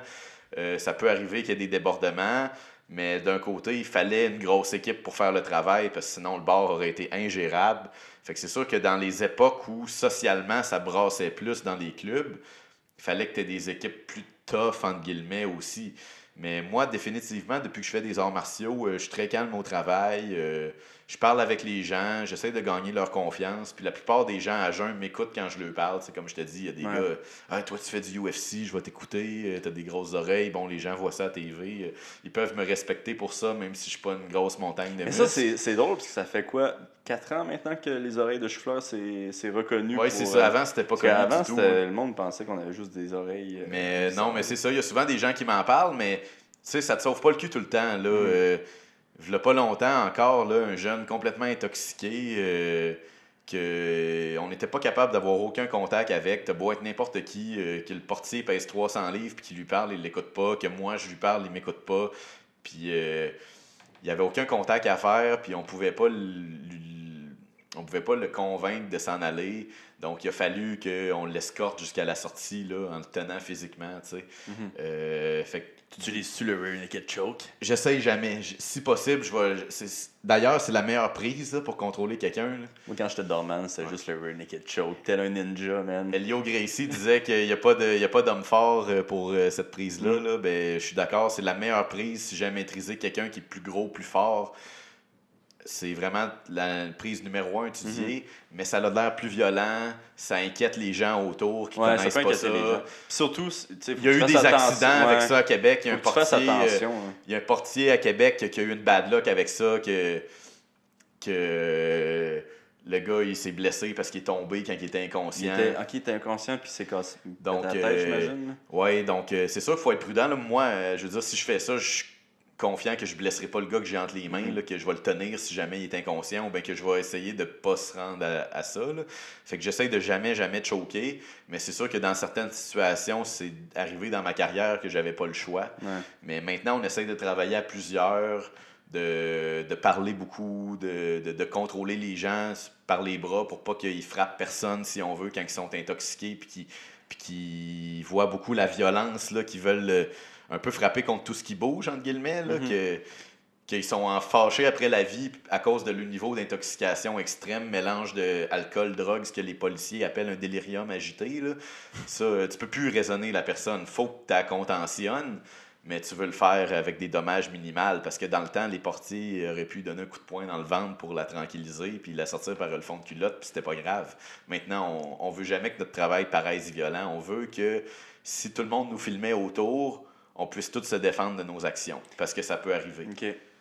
Euh, ça peut arriver qu'il y ait des débordements. Mais d'un côté, il fallait une grosse équipe pour faire le travail parce que sinon le bar aurait été ingérable. Fait c'est sûr que dans les époques où socialement ça brassait plus dans les clubs, il fallait que tu aies des équipes plus tough, entre guillemets, aussi. Mais moi, définitivement, depuis que je fais des arts martiaux, euh, je suis très calme au travail. euh, je parle avec les gens, j'essaie de gagner leur confiance. Puis la plupart des gens à jeun m'écoutent quand je leur parle. C'est comme je te dis, il y a des Ouais. gars, ah, toi tu fais du UFC, je vais t'écouter, euh, t'as des grosses oreilles. Bon, les gens voient ça à TV. euh, ils peuvent me respecter pour ça, même si je suis pas une grosse montagne de Mais ça, muscles. c'est c'est drôle parce que ça fait quoi 4 ans maintenant que les oreilles de chou-fleur, c'est reconnu. Oui, c'est euh, ça. Avant, c'était pas connu qu'avant, du tout. hein. le monde pensait qu'on avait juste des oreilles. euh, Mais non, mais c'est ça. Il y a souvent des gens qui m'en parlent, mais sais, ça te sauve pas le cul tout le temps. Là. Mm. Euh, v'là pas longtemps encore, là, un jeune complètement intoxiqué, euh, que on n'était pas capable d'avoir aucun contact avec. T'as beau être n'importe qui, euh, que le portier pèse 300 livres, puis qu'il lui parle, il l'écoute pas, que moi, je lui parle, il m'écoute pas. Puis euh, il y avait aucun contact à faire, puis on pouvait pas on pouvait pas le convaincre de s'en aller. Donc, il a fallu qu'on l'escorte jusqu'à la sortie là, en le tenant physiquement. tu sais. Euh, fait que Tu utilises-tu le rear naked choke? J'essaye jamais. J- Si possible, je vais. c'est- D'ailleurs, c'est la meilleure prise là, pour contrôler quelqu'un. là. Moi, quand j'étais dormant, c'était juste le rear naked choke. Tel un ninja, man. Elio Gracie disait qu'il n'y a pas de- il y a pas d'homme fort euh, pour euh, cette prise-là. là. Ben, je suis d'accord, c'est la meilleure prise si j'ai maîtrisé quelqu'un qui est plus gros, plus fort. C'est vraiment la prise numéro un étudiée, mais ça a l'air plus violent, ça inquiète les gens autour qui Ouais, ça connaissent peut pas ça. les gens. Surtout, Il y a eu des accidents avec ça à Québec. Il y a un portier, euh, hein. il y a un portier à Québec qui a eu une bad luck avec ça, que, que le gars il s'est blessé parce qu'il est tombé quand il était Il inconscient. était, ok, il était inconscient, puis c'est cassé. Donc, la tête, euh. Ouais, donc euh, c'est sûr qu'il faut être prudent. là. Moi, euh, je veux dire, si je fais ça, je suis confiant que je blesserai pas le gars que j'ai entre les mains, là, que je vais le tenir si jamais il est inconscient ou bien que je vais essayer de pas se rendre à, à ça. là. Fait que j'essaye de jamais, jamais choquer, mais c'est sûr que dans certaines situations, c'est arrivé dans ma carrière que j'avais pas le choix. Ouais. Mais maintenant, on essaye de travailler à plusieurs, de, de parler beaucoup, de, de, de contrôler les gens par les bras pour pas qu'ils frappent personne, si on veut, quand ils sont intoxiqués, puis qu'ils voient beaucoup la violence, qu'ils veulent euh, un peu frapper contre tout ce qui bouge, entre guillemets, là, Mhm. que qu'ils sont en fâchés après la vie à cause de leur niveau d'intoxication extrême, mélange de alcool, drogue, ce que les policiers appellent un délirium agité. Là. Ça, euh, tu peux plus raisonner la personne. faut que tu la contentionnes, mais tu veux le faire avec des dommages minimales parce que dans le temps, les portiers auraient pu donner un coup de poing dans le ventre pour la tranquilliser puis la sortir par le fond de culotte, puis c'était pas grave. Maintenant, on, on veut jamais que notre travail paraisse violent. On veut que si tout le monde nous filmait autour, on puisse tous se défendre de nos actions parce que ça peut arriver.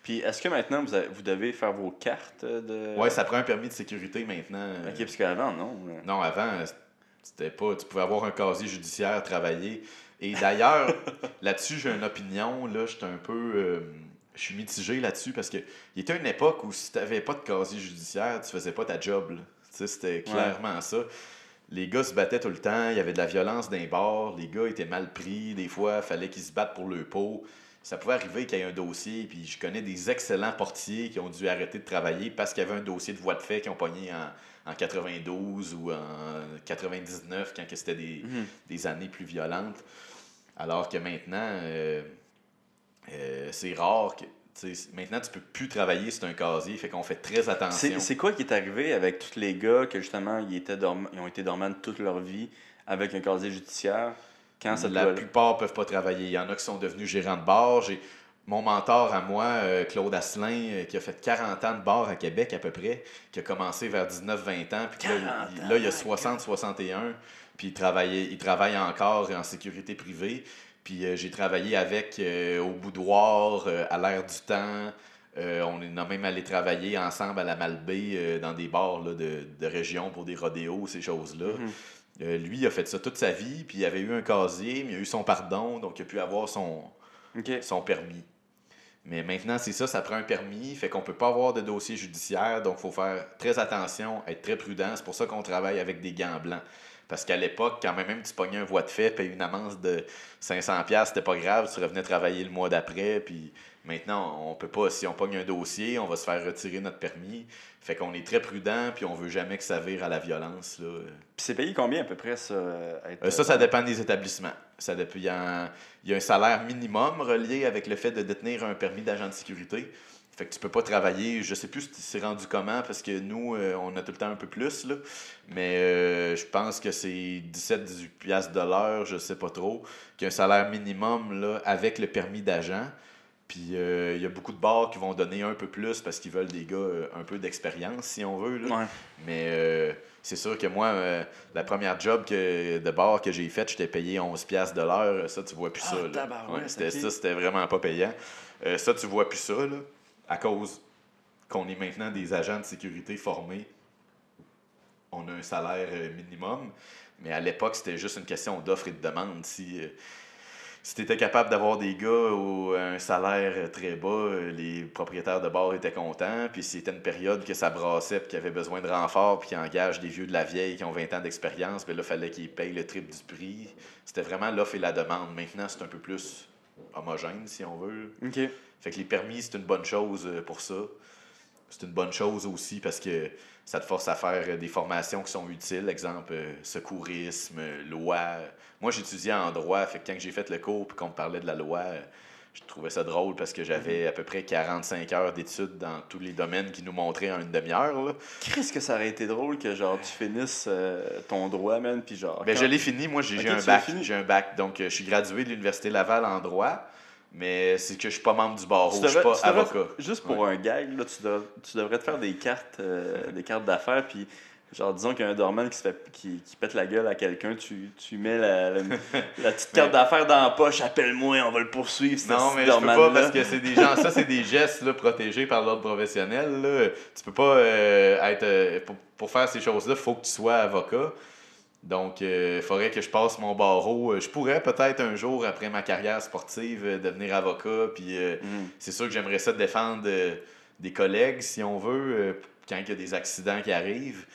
Puis est-ce que maintenant, vous, avez- vous devez faire vos cartes de. Ouais, ça prend un permis de sécurité maintenant. Ok, parce qu'avant, non. Non, avant, c'était pas. Tu pouvais avoir un casier judiciaire, travailler. Et d'ailleurs, là-dessus, j'ai une opinion. Là, j'étais un peu. euh, je suis mitigé là-dessus parce que il était une époque où si tu n'avais pas de casier judiciaire, tu faisais pas ta job. là. Tu sais, c'était clairement ça. Les gars se battaient tout le temps, il y avait de la violence les bars, les gars étaient mal pris, des fois, il fallait qu'ils se battent pour le pot. Ça pouvait arriver qu'il y ait un dossier, puis je connais des excellents portiers qui ont dû arrêter de travailler parce qu'il y avait un dossier de voie de fait qui ont pogné en, en 92 ou en 99 quand c'était des, Mhm. des années plus violentes. Alors que maintenant, euh, euh, c'est rare que. Maintenant, tu peux plus travailler sur un casier, fait qu'on fait très attention. C'est c'est quoi qui est arrivé avec tous les gars que justement ils, étaient dorm- ils ont été dormants toute leur vie avec un casier judiciaire? Quand ça La doit- plupart peuvent pas travailler. Il y en a qui sont devenus gérants de bar. J'ai mon mentor à moi, euh, Claude Asselin, euh, qui a fait 40 ans de bar à Québec à peu près, qui a commencé vers 19-20 ans, puis là, 40 il- ans, là, il a my 60-61, puis il, il travaille encore en sécurité privée. Puis euh, j'ai travaillé avec euh, au boudoir, euh, à l'air du temps. On est même allé travailler ensemble à la Malbaie dans des bars là, de, de région pour des rodéos, ces choses-là. Mhm. Lui, il a fait ça toute sa vie, puis il avait eu un casier, mais il a eu son pardon, donc il a pu avoir son, son permis. Mais maintenant, c'est ça, ça prend un permis, fait qu'on peut pas avoir de dossier judiciaire, donc il faut faire très attention, être très prudent. C'est pour ça qu'on travaille avec des gants blancs. Parce qu'à l'époque, quand même, tu pognais un voie de fait, payer une amende de 500$, c'était pas grave, tu revenais travailler le mois d'après, puis maintenant, on peut pas, si on pogne un dossier, on va se faire retirer notre permis. Fait qu'on est très prudent, puis on veut jamais que ça vire à la violence. Là. Puis c'est payé combien à peu près ça euh, être- Euh, ça, ça dépend des établissements. Ça dépend, il, y a un, il y a un salaire minimum relié avec le fait de détenir un permis d'agent de sécurité. Fait que tu peux pas travailler, je sais plus si c'est rendu comment, parce que nous, euh, on a tout le temps un peu plus, là. Mais euh, je pense que c'est 17-18 piastres de l'heure, je sais pas trop, qu'il y a un salaire minimum là, avec le permis d'agent. Puis euh, il y a beaucoup de bars qui vont donner un peu plus parce qu'ils veulent des gars euh, un peu d'expérience, si on veut. là. Ouais. Mais euh, c'est sûr que moi, la première job que, de bar que j'ai faite, j'étais payé 11$ piastres de l'heure. Ça, tu vois plus Ah, ça. là. tabarouette, Ouais, c'était. Ça, c'était vraiment pas payant. Ça, tu vois plus ça, là, à cause qu'on est maintenant des agents de sécurité formés. On a un salaire euh, minimum. Mais à l'époque, c'était juste une question d'offre et de demande. Si, euh, si tu étais capable d'avoir des gars au un salaire euh, très bas, euh, les propriétaires de bar étaient contents. Puis si c'était une période que ça brassait puis qu'ils avaient besoin de renfort puis qu'ils engagent des vieux de la vieille qui ont 20 ans d'expérience, ben là, il fallait qu'ils payent le triple du prix. C'était vraiment l'offre et la demande. Maintenant, c'est un peu plus homogène, si on veut. Ok. Fait que les permis, c'est une bonne chose euh, pour ça. c'est une bonne chose aussi parce que ça te force à faire euh, des formations qui sont utiles. Exemple, euh, secourisme, loi. Moi, j'étudiais en droit, fait que quand j'ai fait le cours et qu'on me parlait de la loi, je trouvais ça drôle parce que j'avais à peu près 45 heures d'études dans tous les domaines qui nous montraient en une demi-heure. Qu'est-ce que ça aurait été drôle que genre tu finisses euh, ton droit, man, puis genre. Ben, quand- je l'ai fini. Moi, j'ai un bac. J'ai un bac. Donc, euh, je suis gradué de l'Université Laval en droit, mais c'est que je suis pas membre du barreau. Tu Je suis devrais- pas devrais- avocat. Juste pour un gag, là, tu, devrais, tu devrais te faire des cartes euh, des cartes d'affaires, puis genre, disons qu'il y a un dormant qui, se fait, qui, qui pète la gueule à quelqu'un, tu, tu mets la, la, la petite carte d'affaires dans la poche, appelle-moi, on va le poursuivre. Non, mais je peux pas parce que c'est des gens, ça c'est des gestes là, protégés par l'ordre professionnel. Là. Tu peux pas euh, être euh, pour, pour faire ces choses-là, il faut que tu sois avocat. Donc, il faudrait que je passe mon barreau. Euh, Je pourrais peut-être un jour, après ma carrière sportive, euh, devenir avocat. Puis euh, Mm. c'est sûr que j'aimerais ça défendre euh, des collègues, si on veut, euh, quand il y a des accidents qui arrivent.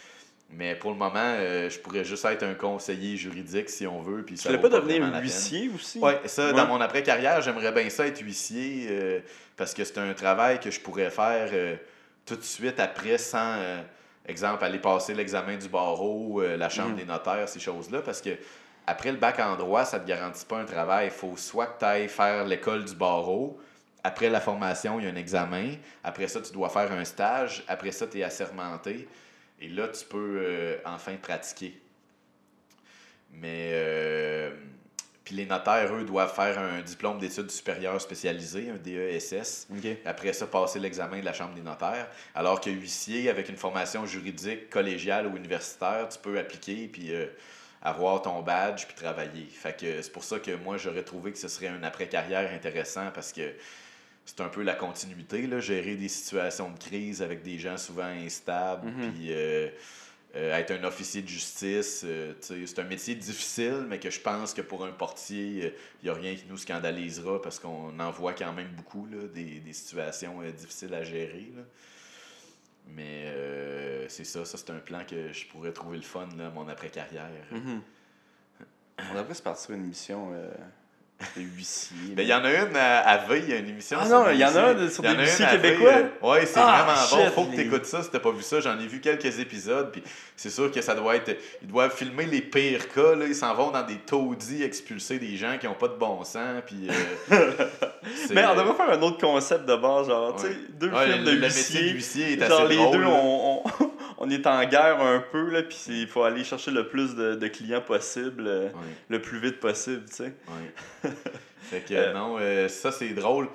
Mais pour le moment, euh, je pourrais juste être un conseiller juridique, si on veut. Puis Tu voulais pas devenir huissier aussi? Oui, ça, Ouais. dans mon après-carrière, j'aimerais bien ça être huissier euh, parce que c'est un travail que je pourrais faire euh, tout de suite après sans, euh, exemple, aller passer l'examen du barreau, euh, la chambre Mhm. des notaires, ces choses-là. Parce que après le bac en droit, ça ne te garantit pas un travail. Il faut soit que tu ailles faire l'école du barreau. Après la formation, il y a un examen. Après ça, tu dois faire un stage. Après ça, tu es assermenté. Et là, tu peux euh, enfin pratiquer. Mais. euh, puis les notaires, eux, doivent faire un diplôme d'études supérieures spécialisées, un DESS. Après ça, passer l'examen de la Chambre des notaires. Alors que huissier, avec une formation juridique collégiale ou universitaire, tu peux appliquer puis euh, avoir ton badge puis travailler. Fait que c'est pour ça que moi, j'aurais trouvé que ce serait un après-carrière intéressant parce que c'est un peu la continuité, là, gérer des situations de crise avec des gens souvent instables, Mhm. puis euh, euh, être un officier de justice. euh, c'est un métier difficile, mais que je pense que pour un portier, il n'y a rien qui nous scandalisera parce qu'on en voit quand même beaucoup, là, des, des situations euh, difficiles à gérer. là. Mais euh, c'est ça, ça c'est un plan que je pourrais trouver le fun, là, mon après-carrière. Mhm. On devrait se partir une émission euh, de huissier. Ben, il y en a une à, à V, il y a une émission. Ah non, il y en a une sur Il y en des huissiers à québécois? euh, Ouais, c'est Ah, vraiment shit, bon. Faut que tu écoutes ça si t'as pas vu ça. J'en ai vu quelques épisodes. Puis c'est sûr que ça doit être. Ils doivent filmer les pires cas. Là. Ils s'en vont dans des taudis expulser des gens qui ont pas de bon sens. Puis. euh, Mais on devrait faire un autre concept de base, genre, tu sais, deux Ouais, films le, de le métier huissiers. d'huissier est Genre, assez les drôle, deux, là. on, on, on est en guerre un peu, là, puis il faut aller chercher le plus de, de clients possible, euh, Ouais. le plus vite possible, tu sais. Ouais. fait que Euh, non, euh, ça c'est drôle.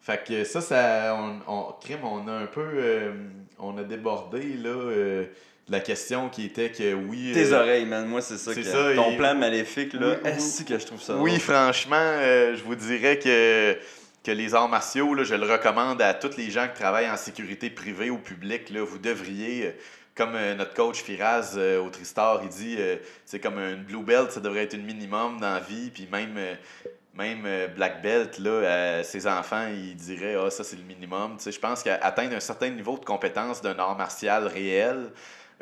Fait que ça, ça on, on, crime, on a un peu, euh, on a débordé là la question qui était que oui. Tes euh, oreilles, man, moi, c'est ça. c'est que- ça, ton et- plan maléfique, là, Oui, est-ce que je trouve ça Oui, drôle? franchement, euh, je vous dirais que, que les arts martiaux, là, je le recommande à tous les gens qui travaillent en sécurité privée ou publique. Là, vous devriez, comme euh, notre coach Firaz euh, au Tristar, il dit, euh, c'est comme une blue belt, ça devrait être une minimum dans la vie. Puis même, même black belt, là, ses enfants, ils diraient, ah, ça c'est le minimum. Je pense qu'atteindre un certain niveau de compétence d'un art martial réel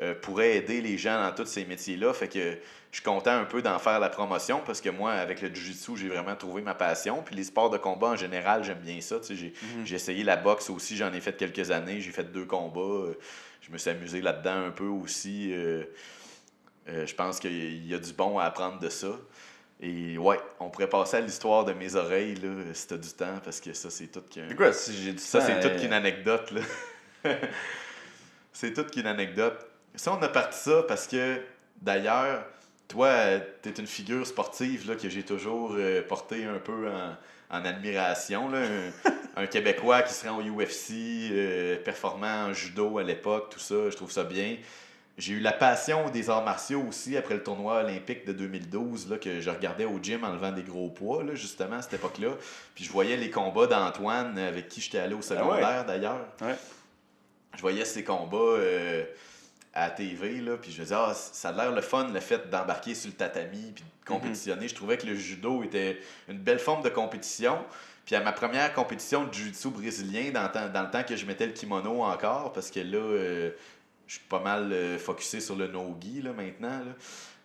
euh, pourrait aider les gens dans tous ces métiers-là. Fait que je suis content un peu d'en faire la promotion parce que moi, avec le jiu-jitsu, j'ai vraiment trouvé ma passion. Puis les sports de combat en général, j'aime bien ça. J'ai, Mhm. j'ai essayé la boxe aussi, j'en ai fait quelques années. J'ai fait deux combats. Euh, Je me suis amusé là-dedans un peu aussi. euh, euh, je pense qu'il y a du bon à apprendre de ça. Et ouais, on pourrait passer à l'histoire de mes oreilles là, si t'as du temps, parce que ça, c'est tout qu'un. C'est quoi, si j'ai du Ça, c'est euh, toute qu'une anecdote, là. c'est toute qu'une anecdote. Ça, on a parti ça parce que, d'ailleurs, toi, tu es une figure sportive là, que j'ai toujours euh, porté un peu en, en admiration. Là. Un, Québécois qui se rend au UFC, euh, performant en judo à l'époque, tout ça, je trouve ça bien. J'ai eu la passion des arts martiaux aussi après le tournoi olympique de 2012, là, que je regardais au gym en levant des gros poids, là, justement, à cette époque-là. Puis je voyais les combats d'Antoine, avec qui j'étais allé au secondaire d'ailleurs. Ouais. Je voyais ces combats euh, à la TV, là, puis je me disais, ah, ça a l'air le fun, le fait d'embarquer sur le tatami, puis de compétitionner. Je trouvais que le judo était une belle forme de compétition. Puis à ma première compétition de jiu-jitsu brésilien, dans, le temps- que je mettais le kimono encore, parce que là, euh, je suis pas mal euh, focusé sur le no-gi là, maintenant. là.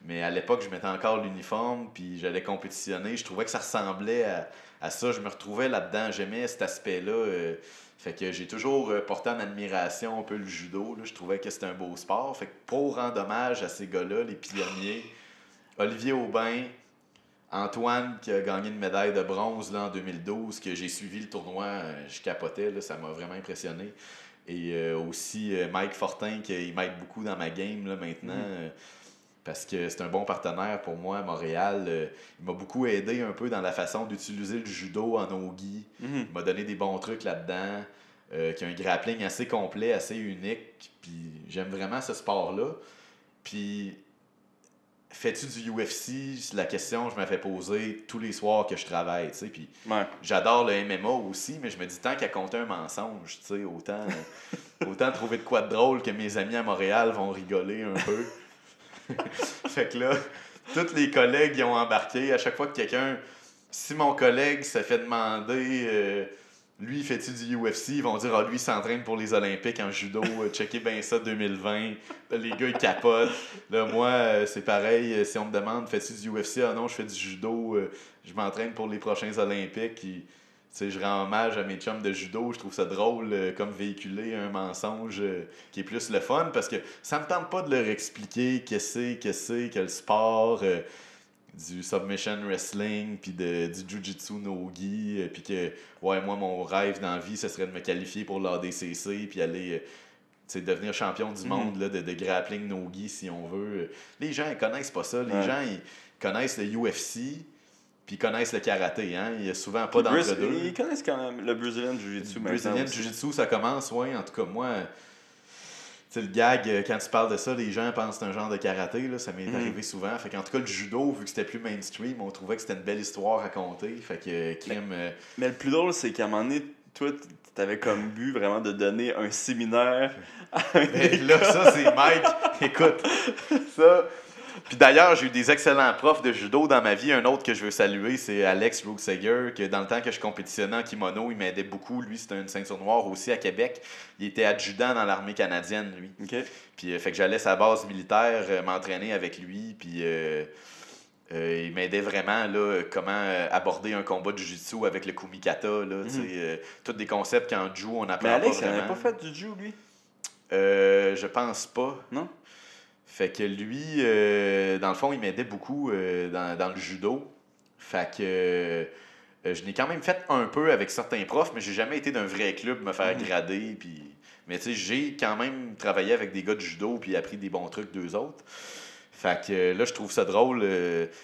Mais à l'époque, je mettais encore l'uniforme, puis j'allais compétitionner. Je trouvais que ça ressemblait à, à ça. Je me retrouvais là-dedans. J'aimais cet aspect-là. euh, fait que j'ai toujours porté en admiration un peu le judo. là. Je trouvais que c'était un beau sport. Fait que pour rendre hommage à ces gars-là, les pionniers, Olivier Aubin, Antoine qui a gagné une médaille de bronze là, en 2012, que j'ai suivi le tournoi, euh, je capotais, là, ça m'a vraiment impressionné. Et euh, aussi euh, Mike Fortin, qui m'aide beaucoup dans ma game là, maintenant, euh, parce que c'est un bon partenaire pour moi à Montréal. Euh, il m'a beaucoup aidé un peu dans la façon d'utiliser le judo en ogi. Mhm. Il m'a donné des bons trucs là-dedans, qui a un grappling assez complet, assez unique. Puis j'aime vraiment ce sport-là. Puis fais-tu du UFC? C'est la question que je me fais poser tous les soirs que je travaille, tu sais. Puis Ouais. j'adore le MMA aussi, mais je me dis tant qu'à compter un mensonge, tu sais, autant, autant trouver de quoi de drôle que mes amis à Montréal vont rigoler un peu. fait que là, tous les collègues ils ont embarqué. À chaque fois que quelqu'un, si mon collègue se fait demander, euh, lui, fait-tu du UFC, ils vont dire, ah, lui, il s'entraîne pour les Olympiques en judo, euh, checkez bien ça 2020. Là, les gars, ils capotent. Là, moi, euh, c'est pareil, euh, si on me demande, fais-tu du UFC, ah non, je fais du judo, je m'entraîne pour les prochains Olympiques. Je rends hommage à mes chums de judo. Je trouve ça drôle comme véhiculer un mensonge qui est plus le fun parce que ça me tente pas de leur expliquer que c'est, que c'est, que sport, du submission wrestling, puis de, du jujitsu no-gi, euh, puis que, ouais, moi, mon rêve dans la vie, ce serait de me qualifier pour l'ADCC, puis aller. euh, tu sais, devenir champion du monde là, de, de grappling no-gi si on veut. Les gens ils connaissent pas ça. Les Ouais. gens ils connaissent le UFC puis ils connaissent le karaté. Hein? Il y a souvent pas d'entre-deux. Ils connaissent quand même le Brazilian Jiu-Jitsu Le Brazilian. Jiu-Jitsu, ça commence, oui. En tout cas, moi, sais, le gag, euh, quand tu parles de ça, les gens pensent que c'est un genre de karaté. Là, ça m'est Mhm. arrivé souvent. Fait qu'en tout cas, le judo, vu que c'était plus mainstream, on trouvait que c'était une belle histoire à raconter. Fait que, euh, euh, Mais le plus drôle, c'est qu'à un moment donné, toi, t'avais comme but vraiment de donner un séminaire à un Mais là, ça, c'est Mike. Écoute, ça. Puis d'ailleurs, j'ai eu des excellents profs de judo dans ma vie. Un autre que je veux saluer, c'est Alex Rugseger, que dans le temps que je compétitionnais en kimono, il m'aidait beaucoup. Lui, c'était une ceinture noire aussi à Québec. Il était adjudant dans l'armée canadienne, lui. Puis, euh, fait que j'allais à sa base militaire euh, m'entraîner avec lui. Puis, euh, euh, il m'aidait vraiment, là, comment euh, aborder un combat de jiu-jitsu avec le kumikata, là, euh, tous des concepts qu'en jiu, on apprend Mais Alex, pas il n'avait pas fait du jiu, lui? Euh, je pense pas. Non? Fait que lui, euh, dans le fond, il m'aidait beaucoup euh, dans, dans le judo. Fait que euh, je n'ai quand même fait un peu avec certains profs, mais j'ai jamais été d'un vrai club me faire grader. Puis... Mais tu sais, j'ai quand même travaillé avec des gars de judo puis appris des bons trucs d'eux autres. Fait que là, je trouve ça drôle.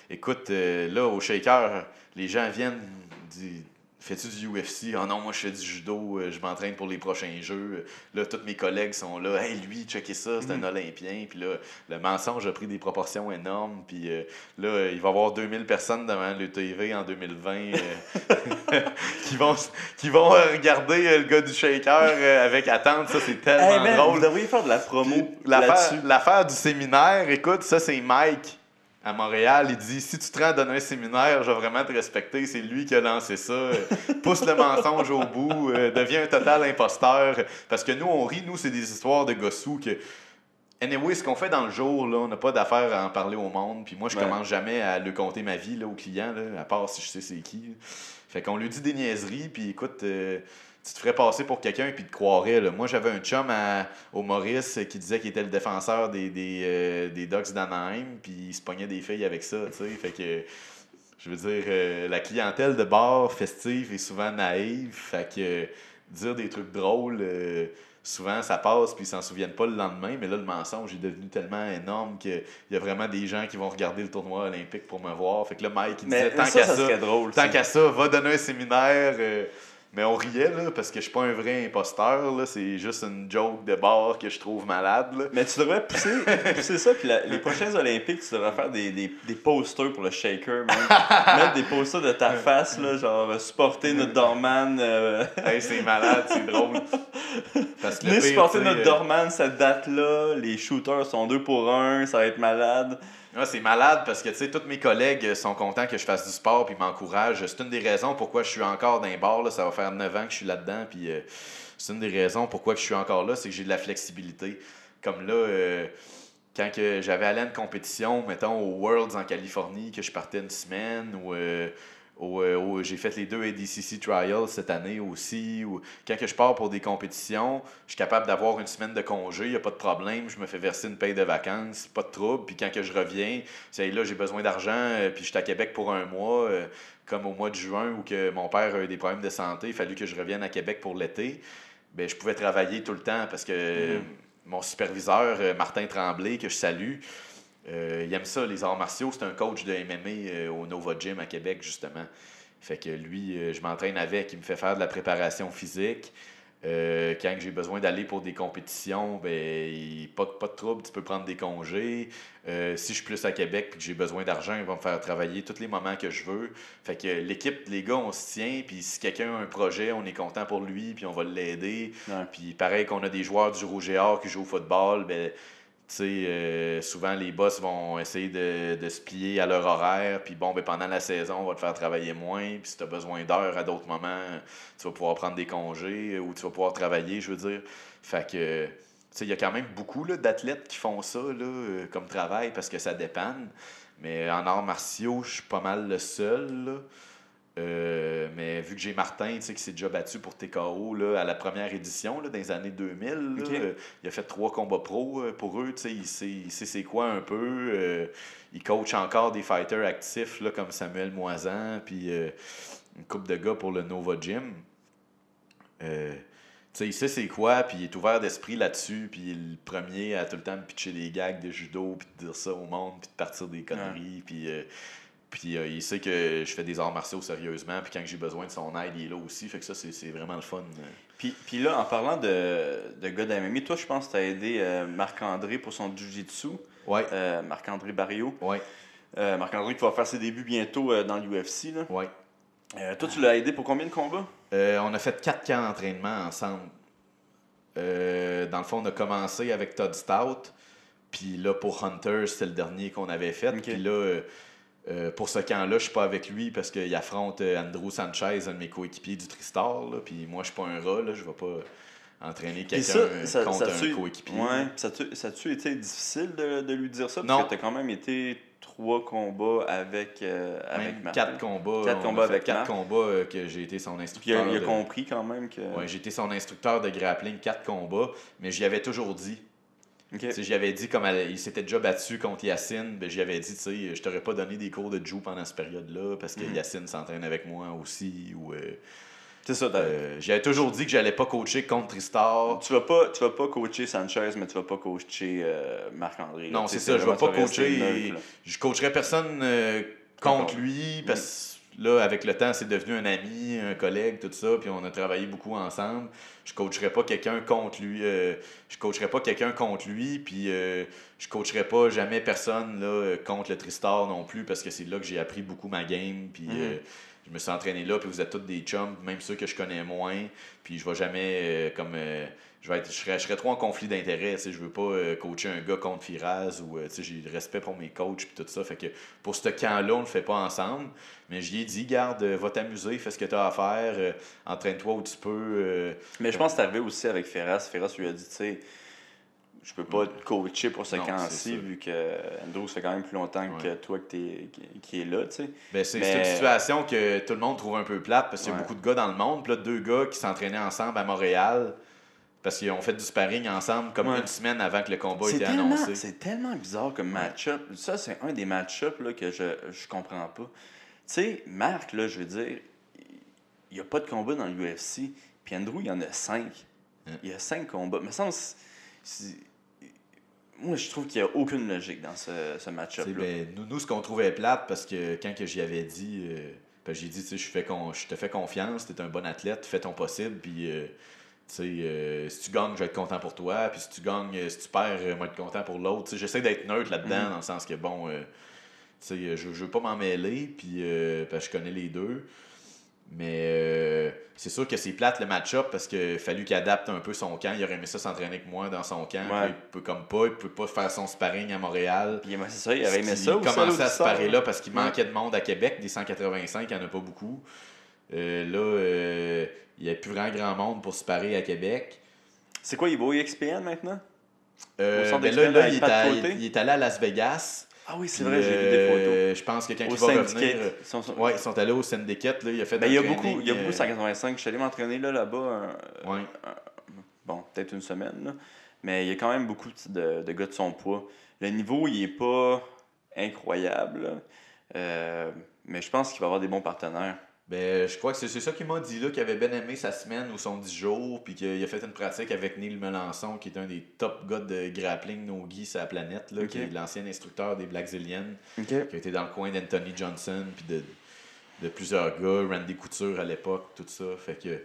écoute, là, au shaker, les gens viennent du. Fais-tu du UFC? Ah non, moi je fais du judo, euh, je m'entraîne pour les prochains jeux. Là, tous mes collègues sont là. Hey, lui, checkez ça, c'est un Olympien. Puis là, le mensonge a pris des proportions énormes. Puis euh, là, il va y avoir 2000 personnes devant le TV en 2020 euh, qui vont, qui vont regarder le gars du shaker avec attente. Ça, c'est tellement Hey, man, drôle. vous devriez faire de la promo l'affaire du séminaire, écoute, ça c'est Mike à Montréal. Il dit si tu te rends donner un séminaire, je vais vraiment te respecter. C'est lui qui a lancé ça. Pousse le mensonge au bout, euh, deviens un total imposteur. Parce que nous, on rit, nous, c'est des histoires de gossous que. Anyway, ce qu'on fait dans le jour, là, on n'a pas d'affaire à en parler au monde. Puis moi, je Ouais. commence jamais à le compter ma vie là, aux clients, là, à part si je sais c'est qui. Fait qu'on lui dit des niaiseries, puis écoute, euh, tu te ferais passer pour quelqu'un, puis te croirais. là. Moi, j'avais un chum à- au Maurice qui disait qu'il était le défenseur des, des, euh, des Ducks d'Anaheim, puis il se pognait des filles avec ça, tu sais. Fait que, je veux dire, euh, la clientèle de bar festive est souvent naïve, fait que euh, dire des trucs drôles, euh, souvent ça passe, puis ils s'en souviennent pas le lendemain, mais là, le mensonge est devenu tellement énorme qu'il y a vraiment des gens qui vont regarder le tournoi olympique pour me voir. Fait que là, Mike, il disait, tant qu'à ça ça, serait drôle. Tant qu'à ça, va donner un séminaire. Mais on riait, là, parce que je suis pas un vrai imposteur, là. C'est juste une joke de bar que je trouve malade, là. Mais tu devrais pousser, pousser ça, puis la- les prochains Olympiques, tu devrais faire des, des, des posters pour le shaker. Mettre des posters de ta face, là, genre supporter notre Dorman. Euh... Hey, c'est malade, c'est drôle. Parce que le Venez pire, supporter notre euh, Dorman cette date-là. Les shooters sont deux pour un, ça va être malade. Ouais, c'est malade parce que, tu sais, tous mes collègues sont contents que je fasse du sport puis m'encouragent. C'est une des raisons pourquoi je suis encore dans les bars, là. Ça va faire 9 ans que je suis là-dedans, puis euh, c'est une des raisons pourquoi je suis encore là, c'est que j'ai de la flexibilité. comme là, euh, quand j'avais allé à une compétition, mettons, au Worlds en Californie, que je partais une semaine, ou euh, j'ai fait les deux ADCC Trials cette année aussi, ou quand que je pars pour des compétitions, je suis capable d'avoir une semaine de congé, il n'y a pas de problème, je me fais verser une paye de vacances, pas de trouble, puis quand que je reviens, c'est là, j'ai besoin d'argent, euh, puis je suis à Québec pour un mois, euh, comme au mois de juin, où que mon père a eu des problèmes de santé, il fallu que je revienne à Québec pour l'été, ben, je pouvais travailler tout le temps parce que euh, mon superviseur, euh, Martin Tremblay, que je salue, euh, il aime ça, les arts martiaux. C'est un coach de MMA euh, au Nova Gym à Québec, justement. Fait que lui, euh, je m'entraîne avec, il me fait faire de la préparation physique. Euh, quand j'ai besoin d'aller pour des compétitions, ben, il- pas, de- pas de trouble, tu peux prendre des congés. Euh, si je suis plus à Québec et que j'ai besoin d'argent, il va me faire travailler tous les moments que je veux. Fait que l'équipe, les gars, on se tient, puis si quelqu'un a un projet, on est content pour lui, puis on va l'aider. Puis pareil qu'on a des joueurs du Rouge et Or qui jouent au football, ben, euh, souvent les boss vont essayer de, de se plier à leur horaire. Puis bon, ben, pendant la saison, on va te faire travailler moins. Puis si tu as besoin d'heures à d'autres moments, tu vas pouvoir prendre des congés euh, ou tu vas pouvoir travailler, je veux dire. Fait que, tu sais, il y a quand même beaucoup d'athlètes qui font ça euh, comme travail parce que ça dépanne. Mais en arts martiaux, je suis pas mal le seul. Euh, mais vu que j'ai Martin, tu sais, qui s'est déjà battu pour TKO là, à la première édition là, dans les années 2000, là, Ok. euh, il a fait trois combats pro euh, pour eux. tu sais, Il sait, il sait c'est quoi un peu. il coach encore des fighters actifs là, comme Samuel Moisan, puis une coupe de gars pour le Nova Gym. Tu sais, il sait c'est quoi, puis il est ouvert d'esprit là-dessus, puis il est le premier à tout le temps pitcher des gags de judo, puis de dire ça au monde, puis de partir des conneries, puis... puis euh, il sait que je fais des arts martiaux sérieusement, puis quand j'ai besoin de son aide, il est là aussi. Fait que ça, c'est vraiment le fun. Puis, puis là, en parlant de, de gars d'MMI, toi, je pense que tu as aidé euh, Marc-André pour son Jiu-Jitsu. Ouais, Euh, Marc-André Barrio. ouais, Marc-André qui va faire ses débuts bientôt dans l'UFC. ouais. Toi, tu l'as aidé pour combien de combats? On a fait quatre camps d'entraînement ensemble. Dans le fond, on a commencé avec Todd Stout. Puis là, pour Hunter, c'était le dernier qu'on avait fait. Puis là, euh, pour ce camp-là, je suis pas avec lui parce qu'il affronte euh, Andrew Sanchez, un de mes coéquipiers du Tristar. là. Puis moi, je suis pas un rat. Là. Je vais pas entraîner quelqu'un ça, euh, ça, contre ça un coéquipier. Ouais, ça a-tu été difficile de, de lui dire ça? Non. Parce que tu as quand même été trois combats avec, euh, avec quatre combats. Quatre combats avec quatre Marc. combats euh, que j'ai été son instructeur. il a de- compris quand même que. Ouais, j'ai été son instructeur de grappling, quatre combats, mais j'y avais toujours dit. Ok. Tu sais, J'y avais dit, comme elle- il s'était déjà battu contre Yacine, ben, j'y avais dit, tu sais, je t'aurais pas donné des cours de Jiu pendant cette période-là parce que Mhm. Yacine s'entraîne avec moi aussi. Ou, euh, C'est ça, euh, j'avais toujours dit que j'allais pas coacher contre Tristar. Tu vas pas, tu vas pas coacher Sanchez, mais tu vas pas coacher euh, Marc-André. Non, c'est ça, je vais pas coacher. neutre, je coacherais personne euh, contre lui parce que là, avec le temps, c'est devenu un ami, un collègue, tout ça, puis on a travaillé beaucoup ensemble. Je coacherais pas quelqu'un contre lui. euh, je coacherais pas quelqu'un contre lui, puis euh, je coacherais pas jamais personne là, contre le Tristar non plus parce que c'est là que j'ai appris beaucoup ma game, puis Mhm. euh, je me suis entraîné là, puis vous êtes tous des chums, même ceux que je connais moins, puis je vais jamais euh, comme. euh, je, vais être, je, serais, je serais trop en conflit d'intérêts. tu sais, Je veux pas euh, coacher un gars contre Firaz ou tu sais, j'ai le respect pour mes coachs puis tout ça. Fait que pour ce camp-là, on le fait pas ensemble. Mais j'y ai dit, garde, va t'amuser, fais ce que tu as à faire, entraîne-toi où tu peux. Mais je pense que c'est arrivé aussi avec Ferras. Ferras lui a dit, tu sais, je peux pas te coacher pour ce camp-ci, vu que Andrew, ça fait quand même plus longtemps que toi que t'es, qui, est là, tu sais. Ben, c'est Mais- une situation que tout le monde trouve un peu plate parce qu'il y a Ouais. beaucoup de gars dans le monde. Puis là, deux gars qui s'entraînaient ensemble à Montréal parce qu'ils ont fait du sparring ensemble comme Ouais. une semaine avant que le combat était tellement, annoncé. c'est tellement bizarre comme match-up. Ça, c'est un des match-up là, que je, je comprends pas. Tu sais, Marc, là, je veux dire, il n'y a pas de combat dans l'UFC. Puis Andrew, il y en a cinq. Il y a cinq combats. Mais ça, moi, je trouve qu'il n'y a aucune logique dans ce, ce match-up-là. ben, nous, nous, ce qu'on trouvait plate, parce que quand que j'y avais dit, euh, ben, j'ai dit, tu sais, je te fais confiance, tu es un bon athlète, fais ton possible, puis euh, tu sais, euh, si tu gagnes, je vais être content pour toi, puis si tu gagnes, euh, si tu perds, je vais être content pour l'autre. J'essaie d'être neutre là-dedans, Mhm. dans le sens que, bon, euh, tu sais, je, je veux pas m'en mêler, puis euh, que je connais les deux. Mais euh, c'est sûr que c'est plate le match-up parce qu'il fallu qu'il adapte un peu son camp. Il aurait aimé ça s'entraîner avec moi dans son camp. Ouais. puis Il peut comme pas, il peut pas faire son sparring à Montréal. Puis, c'est ça, il aurait aimé ça Il commençait à se parer là parce qu'il Ouais. manquait de monde à Québec. Des 185, il n'y en a pas beaucoup. Euh, là, euh, il n'y a plus vraiment grand monde pour se parer à Québec. C'est quoi, il va au EXPN maintenant? Au ben là, là, est à- il est allé à Las Vegas. Ah oui, c'est vrai, j'ai vu des photos. euh, Je pense que quand Au il va revenir. euh, sont- sont- Ouais, ils sont allés au syndicate. Là, il a fait Ben, il y a beaucoup, il y a beaucoup euh, 185. Je suis allé m'entraîner là, là-bas, un- ouais. bon, peut-être une semaine, là. mais il y a quand même beaucoup de, de gars de son poids. Le niveau, il est pas incroyable. Euh, mais je pense qu'il va avoir des bons partenaires. Ben, je crois que c'est ça qu'il m'a dit, là, qu'il avait bien aimé sa semaine ou son 10 jours, puis qu'il a fait une pratique avec Neil Melançon, qui est un des top gars de grappling no gi sur la planète, là, qui est l'ancien instructeur des Black Zillion, OK. qui a été dans le coin d'Anthony Johnson, puis de, de plusieurs gars, Randy Couture à l'époque, tout ça. Fait que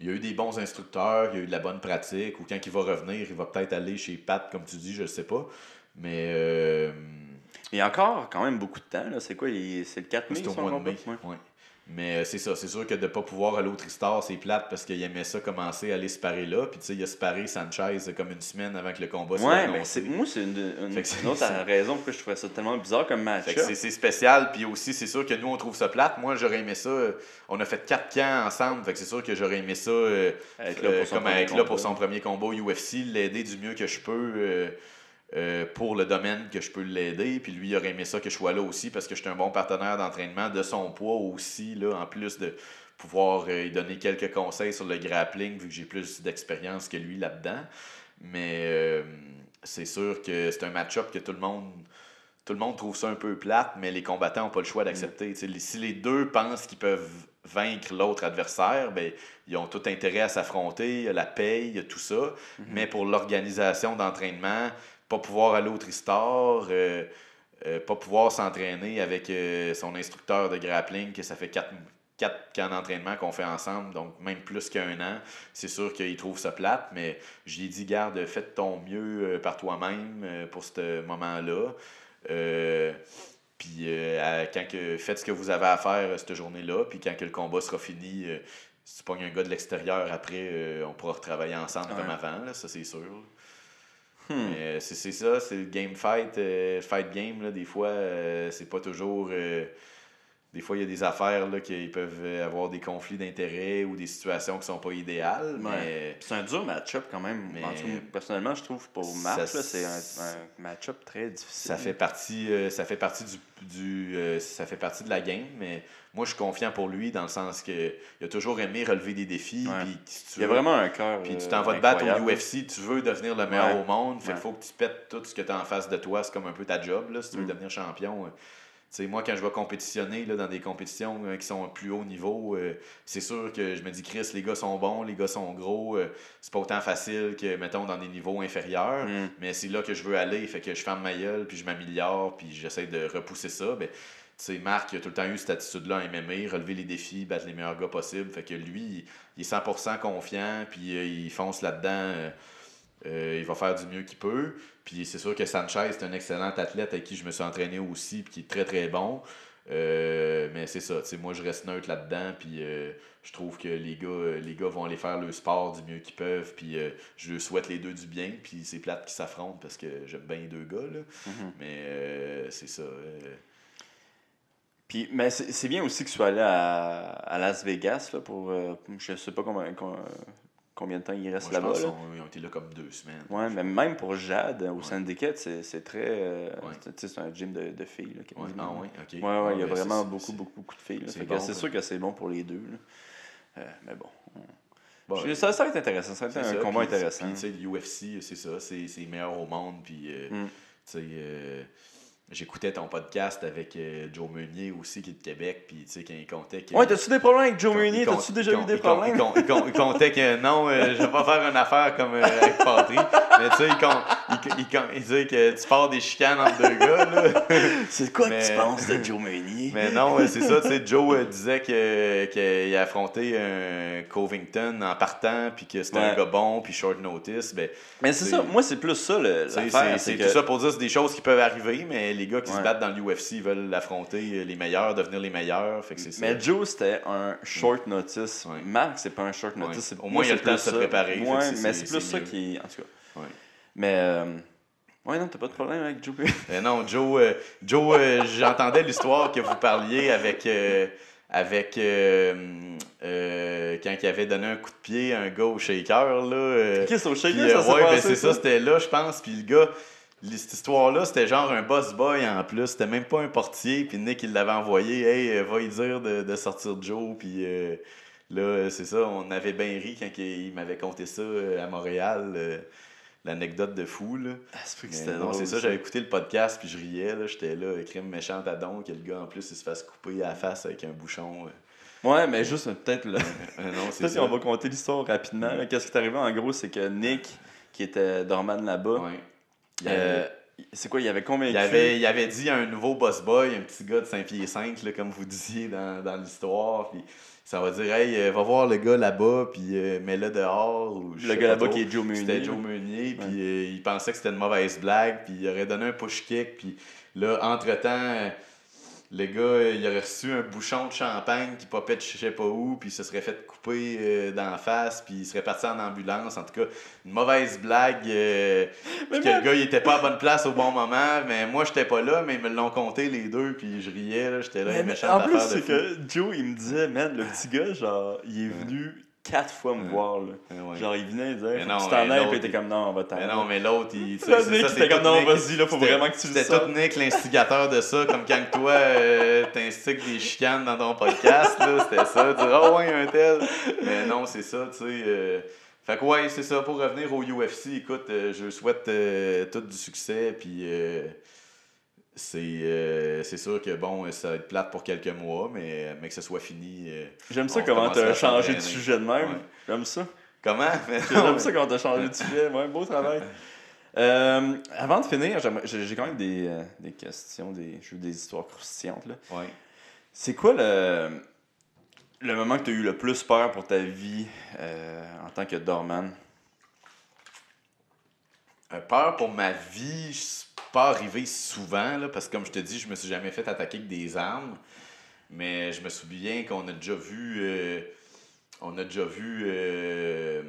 il y a eu des bons instructeurs, il y a eu de la bonne pratique, ou quand il va revenir, il va peut-être aller chez Pat, comme tu dis, je sais pas. Mais euh, Il y a encore quand même beaucoup de temps. là. C'est quoi C'est le 4 mai c'est au mois de mai. Ouais. ouais. Mais euh, c'est ça, c'est sûr que de ne pas pouvoir aller au Tristar, c'est plate parce qu'il aimait ça commencer à aller se parer là. Puis tu sais, il a se paré Sanchez comme une semaine avant que le combat soit Ouais, mais annoncé. c'est, moi, c'est une, une- Fait que c'est- une autre raison pourquoi je trouvais ça tellement bizarre comme match. C'est, spécial, puis aussi c'est sûr que nous on trouve ça plate. Moi j'aurais aimé ça. euh, On a fait quatre camps ensemble, fait que c'est sûr que j'aurais aimé ça euh, Être là euh, pour son comme premier être là pour combat. son premier combat UFC, l'aider du mieux que je peux euh, euh, pour le domaine que je peux l'aider. Puis lui il aurait aimé ça que je sois là aussi parce que je suis un bon partenaire d'entraînement de son poids aussi, là, en plus de pouvoir euh, lui donner quelques conseils sur le grappling vu que j'ai plus d'expérience que lui là-dedans. Mais euh, c'est sûr que c'est un match-up que tout le monde tout le monde trouve ça un peu plate, mais les combattants n'ont pas le choix d'accepter. Si les deux pensent qu'ils peuvent vaincre l'autre adversaire, ben, ils ont tout intérêt à s'affronter, il y a la paye, il y a tout ça. Mais pour l'organisation d'entraînement, pas pouvoir aller au Tristar, euh, euh, pas pouvoir s'entraîner avec euh, son instructeur de grappling, que ça fait quatre, quatre camps d'entraînement qu'on fait ensemble, donc même plus qu'un an, c'est sûr qu'il trouve ça plate, mais j'ai dit, garde, fais ton mieux par toi-même pour ce moment-là. Euh, puis euh, à- quand que, faites ce que vous avez à faire cette journée-là, puis quand que le combat sera fini, euh, si tu pognes un gars de l'extérieur après, on pourra retravailler ensemble comme avant, là, ça c'est sûr. Hmm. Euh, c'est ça, c'est le game fight, euh, fight game, là, des fois, euh, c'est pas toujours. euh, des fois, il y a des affaires là, qui peuvent avoir des conflits d'intérêts ou des situations qui sont pas idéales, mais Ouais. C'est un dur match-up quand même. Mais- personnellement, je trouve pour Marc, c'est un, un match-up très difficile. ça fait partie, ça fait partie du, du ça fait partie de la game, mais moi je suis confiant pour lui dans le sens que il a toujours aimé relever des défis. Ouais. puis si tu Il y a vraiment un cœur. Puis tu euh, t'en vas te battre au. UFC, tu veux devenir le meilleur Ouais. au monde, fait Ouais. qu'il faut que tu pètes tout ce que tu as en face de toi, c'est comme un peu ta job, là, si tu veux Mm. devenir champion. euh. Tu sais, moi, quand je vais compétitionner là, dans des compétitions euh, qui sont à plus haut niveau, euh, c'est sûr que je me dis, Chris, les gars sont bons, les gars sont gros, euh, c'est pas autant facile que, mettons, dans des niveaux inférieurs, Mm. mais c'est là que je veux aller, fait que je ferme ma gueule, puis je m'améliore, puis j'essaie de repousser ça. Ben, sais, Marc, il a tout le temps eu cette attitude-là en MMA, relever les défis, battre les meilleurs gars possibles. Fait que lui, il, est 100% confiant, puis euh, il fonce là-dedans. euh, euh, il va faire du mieux qu'il peut. Puis c'est sûr que Sanchez, c'est un excellent athlète avec qui je me suis entraîné aussi, puis qui est très très bon. Mais c'est ça, tu sais, moi je reste neutre là-dedans, puis je trouve que les gars, les gars vont aller faire le sport du mieux qu'ils peuvent, puis je souhaite les deux du bien, puis c'est plate qu'ils s'affrontent parce que j'aime bien les deux gars, là. Mhm. Mais c'est ça. Euh, Puis, mais c'est bien aussi que tu sois allé à, à Las Vegas là, pour. euh, je sais pas combien, com- combien de temps il reste là-bas. là. qu'ils ont été là comme deux semaines. Ouais, mais même pour Jade, au Ouais. syndicate, c'est très. euh, Ouais. c'est- tu sais, c'est un gym de, de filles. Là, Ouais, ah ouais, ok. Ouais, ouais, il y a ben, vraiment beaucoup, beaucoup, beaucoup de filles. c'est bon, sûr que c'est bon pour les deux. Euh, mais bon. Bon, Je- ça, ça va être intéressant. Ça va C'est être un ça, combat intéressant. puis, tu sais, l'UFC, c'est ça, c'est c'est meilleur au monde. Puis, euh, Mm. tu sais, euh, j'écoutais ton podcast avec euh, Joe Meunier aussi, qui est de Québec. Puis, tu sais, quand il comptait que. Ouais, t'as-tu des problèmes avec Joe Meunier? T'as-tu déjà eu des problèmes? Il, comptait que non, euh, je vais pas faire une affaire comme euh, avec Patry. Mais tu sais, il, con- il, il il disait que tu pars des chicanes entre deux gars. Là. C'est quoi Mais- que tu penses de Joe Meunier? Mais non, c'est ça, tu sais, Joe euh, disait que- qu'il a affronté un Covington en partant, puis que c'était un gars bon, puis short notice. Ben, Mais c'est ça, moi c'est plus ça l'affaire. C'est que- tout ça pour dire c'est des choses qui peuvent arriver, mais les gars qui se battent dans l'UFC veulent affronter euh, les meilleurs, devenir les meilleurs. Fait que c'est ça. Mais Joe, c'était un short notice. Ouais. Marc, c'est pas un short notice. Au moi, moins, il y a le temps de se préparer, que mais c'est- plus ça qui. En tout cas. Mais. euh, Ouais, non, t'as pas de problème avec Joe. Euh, non, Joe, euh, Joe euh, j'entendais l'histoire que vous parliez avec, euh, avec quand il avait donné un coup de pied à un gars au shaker. Là, c'est au shaker, ça ouais, ben c'est ça, ça? c'était là, je pense. Puis le gars, cette histoire-là, c'était genre un boss boy en plus. C'était même pas un portier. Puis Nick, il l'avait envoyé. Hey, va y dire de, de sortir Joe. Puis euh, là, c'est ça, on avait bien ri quand il, il m'avait conté ça à Montréal. L'anecdote de fou, là. Ah, c'est non, c'est ça, j'avais écouté le podcast puis je riais, là, j'étais là, crime méchante à don, que le gars en plus il se fasse couper à la face avec un bouchon. euh. Ouais, mais juste euh, peut-être le. Euh, non, c'est ça. qu'on va compter l'histoire rapidement. là. Qu'est-ce qui est arrivé? En gros, c'est que Nick, qui était dormant là-bas, Ouais. Il avait- euh, c'est quoi, il avait convaincu? Il avait, il avait dit à un nouveau boss boy, un petit gars de 5 pieds 5, là, comme vous disiez dans, dans l'histoire. Puis ça va dire, hey, euh, va voir le gars là-bas, puis euh, mets-le dehors. Ou, Le gars là-bas qui est Joe Meunier. C'était. Joe Meunier, puis euh, il pensait que c'était une mauvaise blague, puis il aurait donné un push kick, puis là, entre-temps, euh, le gars, il aurait reçu un bouchon de champagne qui popait de je sais pas où, puis il se serait fait couper euh, dans la face, puis il serait parti en ambulance. En tout cas, une mauvaise blague, euh, puis que le gars, il était pas à bonne place au bon moment, mais moi, j'étais pas là, mais ils me l'ont compté les deux, puis je riais, là, j'étais là, une méchante en plus, c'est que Joe, il me disait, man, le petit gars, genre, il est venu quatre fois me voir, là. Ouais, ouais. Genre, il venait, que tu t'en ailles, puis il- comme, non, on va t'en Mais non, mais l'autre, il. C'était comme, non, vas-y, là, faut vraiment que tu le C'était tout Nick, l'instigateur de ça, comme quand toi, euh, t'instigues des chicanes dans ton podcast, là, c'était ça, dire, oh ouais, un tel. Mais non, c'est ça, tu sais. euh, Fait que ouais, c'est ça, pour revenir au UFC, écoute, euh, je souhaite euh, tout du succès, puis euh, c'est euh, c'est sûr que bon, ça va être plate pour quelques mois, mais, mais que ce soit fini. euh, J'aime ça comment t'as à changé de sujet de même. Ouais. J'aime ça. Comment? J'aime ça comment t'as changé de sujet. Ouais, beau travail. Euh, avant de finir, j'ai j'ai quand même des, euh, des questions, des, des histoires croustillantes. là. Ouais. C'est quoi le, le moment que tu as eu le plus peur pour ta vie euh, en tant que doorman? Peur pour ma vie, c'est pas arrivé souvent, là, parce que comme je te dis, je me suis jamais fait attaquer avec des armes. Mais je me souviens qu'on a déjà vu. euh, on a déjà vu euh,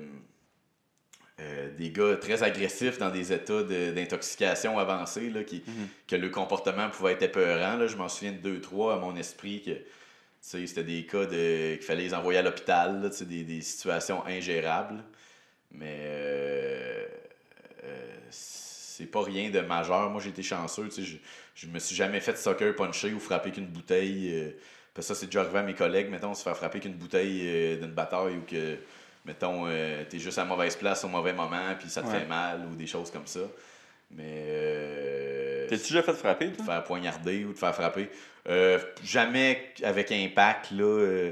euh, des gars très agressifs dans des états de- d'intoxication avancée, là, qui, que le comportement pouvait être épeurant. Là. Je m'en souviens de deux, trois à mon esprit que tu sais, c'était des cas de, qu'il fallait les envoyer à l'hôpital, des, des situations ingérables. Mais euh, c'est pas rien de majeur. Moi, j'ai été chanceux. tu sais, Je, je me suis jamais fait soccer puncher ou frapper qu'une bouteille. euh, parce que ça, c'est déjà arrivé à mes collègues, mettons, se faire frapper qu'une bouteille euh, d'une bataille ou que, mettons, euh, t'es juste à mauvaise place au mauvais moment puis ça te Ouais. fait mal ou des choses comme ça. Mais. euh, T'es-tu déjà fait frapper, de toi? faire poignarder ou de faire frapper. Euh, jamais avec impact, là, euh,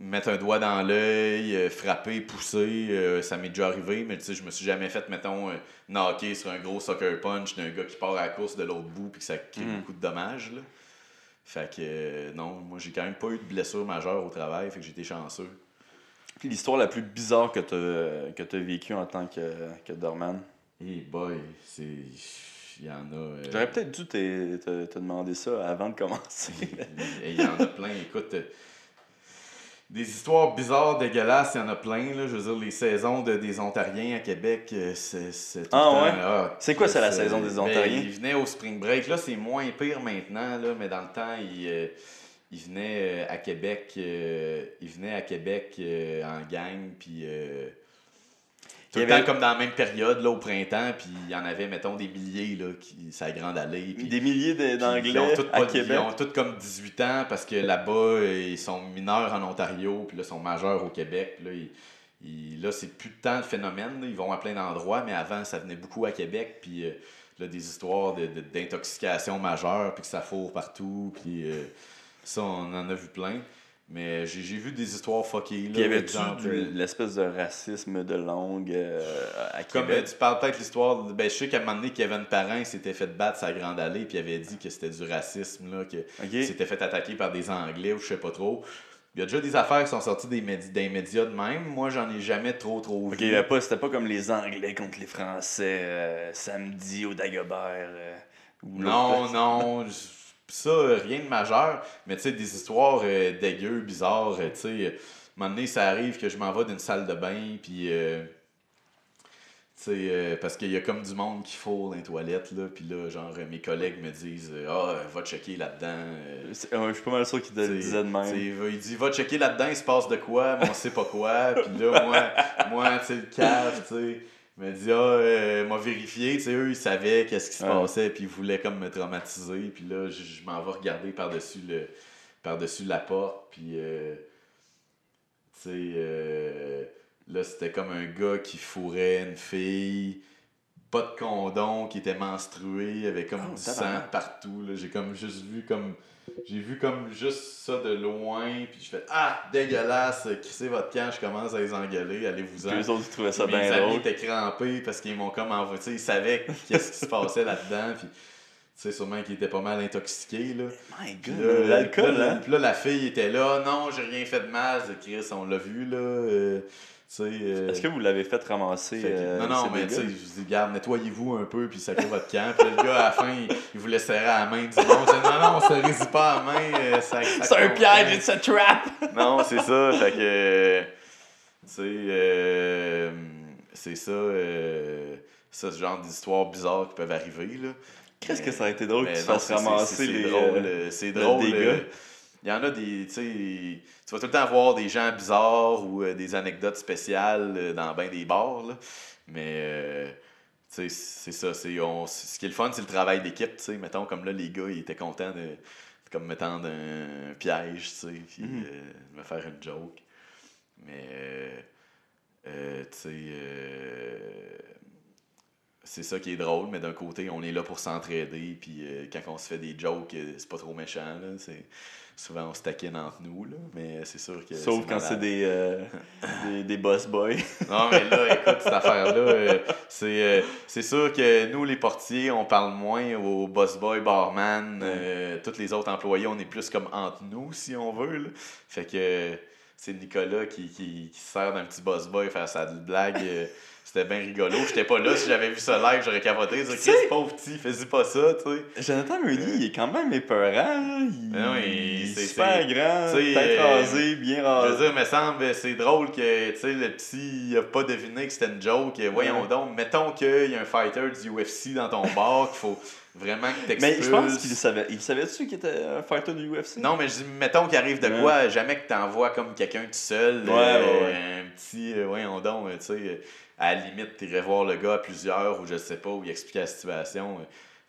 mettre un doigt dans l'œil, euh, frapper, pousser, euh, ça m'est déjà arrivé, mais tu sais, je me suis jamais fait, mettons, euh, knocker sur un gros soccer punch d'un gars qui part à la course de l'autre bout puis que ça crée Mm. beaucoup de dommages. Là. Fait que euh, non, moi j'ai quand même pas eu de blessure majeure au travail, fait que j'étais chanceux. L'histoire la plus bizarre que t'as que t'as vécue en tant que, que doorman? Hey boy, c'est. Il y en a. euh, J'aurais peut-être dû te, demander ça avant de commencer. Et il y en a plein. Écoute, des histoires bizarres, dégueulasses, il y en a plein. Là. Je veux dire, les saisons de, des Ontariens à Québec, euh, c'est tout Ah le temps- ouais? ah, C'est quoi ça, la c'est- saison des ben, Ontariens? ils venaient au Spring Break. Là, c'est moins pire maintenant, là, mais dans le temps, ils, euh, ils venaient euh, à Québec. euh, ils venaient à Québec euh, en gang, puis... tout Il y le avait- temps comme dans la même période, là, au printemps, puis il y en avait, mettons, des milliers, là, qui, ça grande allée. puis- Des milliers d'Anglais Ils ont tous à Québec. Ils ont tous comme 18 ans parce que là-bas, euh, ils sont mineurs en Ontario, puis là, ils sont majeurs au Québec. Puis Là, ils- ils- là c'est plus tant de phénomène. là. Ils vont à plein d'endroits, mais avant, ça venait beaucoup à Québec. Puis euh, là, des histoires de- de- d'intoxication majeure, puis que ça fourre partout. Puis euh, ça, on en a vu plein. Mais j'ai vu des histoires fuckées. Puis y avait-tu euh, l'espèce de racisme de langue euh, à Comme tu parles peut-être l'histoire, ben, je sais qu'à un moment donné, Kevin Parent s'était fait battre sa grande allée, puis il avait dit que c'était du racisme, là, que s'était fait attaquer par des Anglais ou je sais pas trop. Il y a déjà des affaires qui sont sorties des, médi- des médias de même. Moi, j'en ai jamais trop trop vu. il y avait pas- c'était pas comme les Anglais contre les Français euh, samedi au Dagobert. euh, ou Non, non, j- ça, euh, rien de majeur. Mais tu sais, des histoires euh, dégueu, bizarres. euh, Tu sais, euh, un moment donné, ça arrive que je m'en vais d'une salle de bain, puis. euh, tu sais, parce qu'il y a comme du monde qui faut dans les toilettes, là, puis là, genre, mes collègues me disent Ah, va checker là-dedans. je suis pas mal sûr qu'il te le T'sais, disait de même. il dit va checker là-dedans, il se passe de quoi, mais on sait pas quoi. Puis là, moi, moi tu sais, le cave, tu sais, il m'a dit ah, euh, m'a vérifié, tu sais, eux, ils savaient qu'est-ce qui se Ouais. passait, puis ils voulaient comme me traumatiser. Puis là, je, je m'en vais regarder par-dessus le par-dessus la porte, puis euh, tu sais, euh, là, c'était comme un gars qui fourrait une fille. Pas de condom, qui était menstrué, avait comme Oh, du sang partout. là. J'ai comme juste vu comme j'ai vu comme juste ça de loin, puis je fais Ah, dégueulasse, crissez votre camp, je commence à les engueuler, allez-vous-en. Eux autres, ils trouvaient ça Mes bien amis drôle. étaient crampés parce qu'ils m'ont comme envoyé, ils savaient qu'est-ce qui se passait là-dedans, puis tu sais, sûrement qu'ils étaient pas mal intoxiqués, là. My Puis god, là, l'alcool, puis là, hein? Là, la fille était là, non, j'ai rien fait de mal, Chris, on l'a vu, là. euh. Euh, Est-ce que vous l'avez fait ramasser? fait que- euh, non, non, mais tu sais, je dis, garde, nettoyez-vous un peu, puis sacrez votre camp. Puis le gars, à la fin, il, il voulait serrer à la main. Je dis, non, non, on se résit pas à la main. euh, ça- ça C'est un piège, it's a trap! Non, c'est ça. Fait que. tu sais, euh, c'est ça. euh, ça, ce genre d'histoires bizarres qui peuvent arriver, là. Qu'est-ce que ça a été drôle que tu fasses c'est- c'est- ramasser c'est les. drôle, euh, euh, c'est le drôle. Euh, Il y en a des, tu sais, tu vas tout le temps voir des gens bizarres ou euh, des anecdotes spéciales euh, dans ben des bars, là. Mais, euh, tu sais, c'est ça. c'est on- ce qui est le fun, c'est le travail d'équipe, tu sais. Mettons, comme là, les gars, ils étaient contents de, comme me tendre un piège, tu sais, puis Mhm. euh, de me faire une joke. Mais, euh, euh, tu sais, euh, c'est ça qui est drôle, mais d'un côté, on est là pour s'entraider, puis euh, quand on se fait des jokes, euh, c'est pas trop méchant, là. C'est, souvent, on se taquine entre nous, là, mais c'est sûr que... Sauf quand c'est des, euh, des, des boss boys. Non, mais là, écoute, cette affaire-là, euh, c'est, euh, c'est sûr que nous, les portiers, on parle moins aux boss boy, barman, euh, tous les autres employés, on est plus comme entre nous, si on veut. là. Fait que c'est Nicolas qui, qui, qui se sert d'un petit boss boy faire sa blague. Euh, c'était bien rigolo. J'étais pas là. Si j'avais vu ça live, j'aurais capoté. Dire, Chris, pauvre petit, fais-y pas ça, tu sais. Jonathan Meunier, il est quand même épeurant. Il, Ah oui, il est super c'est- grand, tête euh, rasée, bien Je rasée. veux dire, me semble, c'est drôle que, tu sais, le petit, il a pas deviné que c'était une joke. Voyons Ouais. donc, mettons qu'il y a un fighter du UFC dans ton bar, qu'il faut vraiment que Mais t'expulses. je pense qu'il savait. Il savait-tu qu'il était un fighter du UFC? Non, mais je dis, mettons qu'il arrive de Ouais. quoi, jamais que t'envoies comme quelqu'un tout seul, Ouais, euh, ouais, un petit, euh, voyons donc, euh, tu sais, euh, à la limite, t'irais voir le gars à plusieurs, ou je sais pas, où il explique la situation.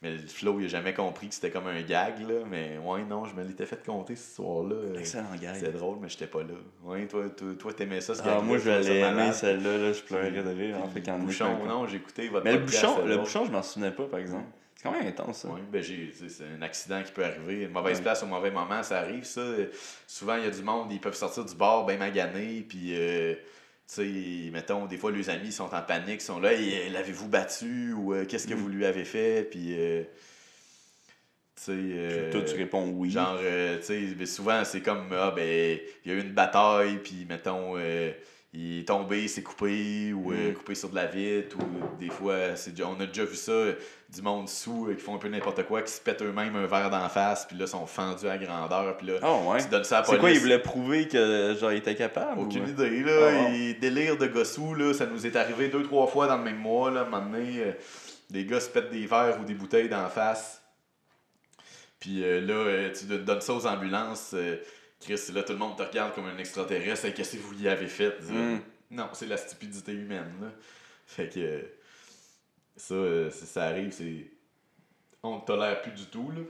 Mais le flow, il a jamais compris que c'était comme un gag, là. Mais ouais, non, je me l'étais fait compter ce soir-là. Excellent gars. C'était drôle, mais j'étais pas là. Ouais, toi, toi, t'aimais ça, ce Ah, gag-là, moi, je l'ai aimé celle-là, là, je pleurais de rire. En fait, quand Le on bouchon, non, j'ai écouté votre Mais le bouchon, le bouchon, je m'en souvenais pas, par exemple. C'est quand même intense, ça. Oui, ben c'est un accident qui peut arriver. Une mauvaise Ouais. place au mauvais moment, ça arrive, ça. Souvent, il y a du monde, ils peuvent sortir du bar bien maganés, puis, euh, sais, mettons, des fois, les amis sont en panique, sont là, Hey, l'avez-vous battu, ou euh, qu'est-ce que Mm. vous lui avez fait, puis, euh, tu sais... euh, Toi, tu réponds oui. Genre, euh, tu sais, souvent, c'est comme, ah, ben, il y a eu une bataille, puis, mettons, euh, il est tombé, il s'est coupé, ou euh, Mm. coupé sur de la vitre, ou des fois, on a déjà vu ça, euh, du monde sous, euh, qui font un peu n'importe quoi, qui se pètent eux-mêmes un verre d'en face, puis là, sont fendus à grandeur, puis là, Ah ouais. tu donnes ça à la C'est quoi, police. il voulait prouver que genre il était capable? Aucune ou... idée, là. Ah. Et délire de gossou, là, ça nous est arrivé deux, trois fois dans le même mois, là. À un moment donné, euh, des gars se pètent des verres ou des bouteilles d'en face. Puis euh, là, euh, tu don- donnes ça aux ambulances. euh, Chris, là, tout le monde te regarde comme un extraterrestre. Qu'est-ce que vous y avez fait? Dis, Mm. Non, c'est la stupidité humaine, là. Fait que ça, euh, ça, ça arrive, c'est. On te tolère plus du tout, là.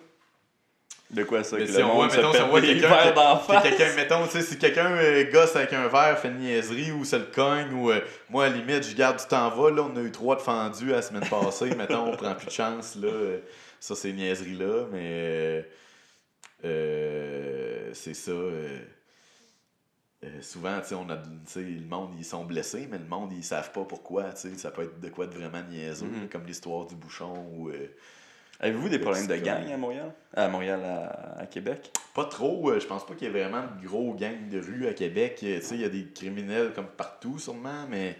De quoi ça? Mais que si le on monde voit, se mettons, si pète on voit quelqu'un d'en Si mettons, tu sais, si quelqu'un euh, gosse avec un verre, fait une niaiserie ou se le cogne, ou euh, moi, à la limite, je garde du temps va, là, on a eu trois de fendus la semaine passée, mettons, on prend plus de chance, là, euh, ça, c'est niaiserie-là, mais euh, euh, c'est ça. Euh, souvent, tu sais, on a, le monde, ils sont blessés, mais le monde, ils savent pas pourquoi, tu sais, ça peut être de quoi de vraiment niaiseux, Mhm. comme l'histoire du bouchon, ou... euh, Avez-vous des problèmes de gang à Montréal? À Montréal, à, à Québec? Pas trop, euh, je pense pas qu'il y ait vraiment de gros gangs de rue à Québec. Tu sais, il y a des criminels comme partout sûrement, mais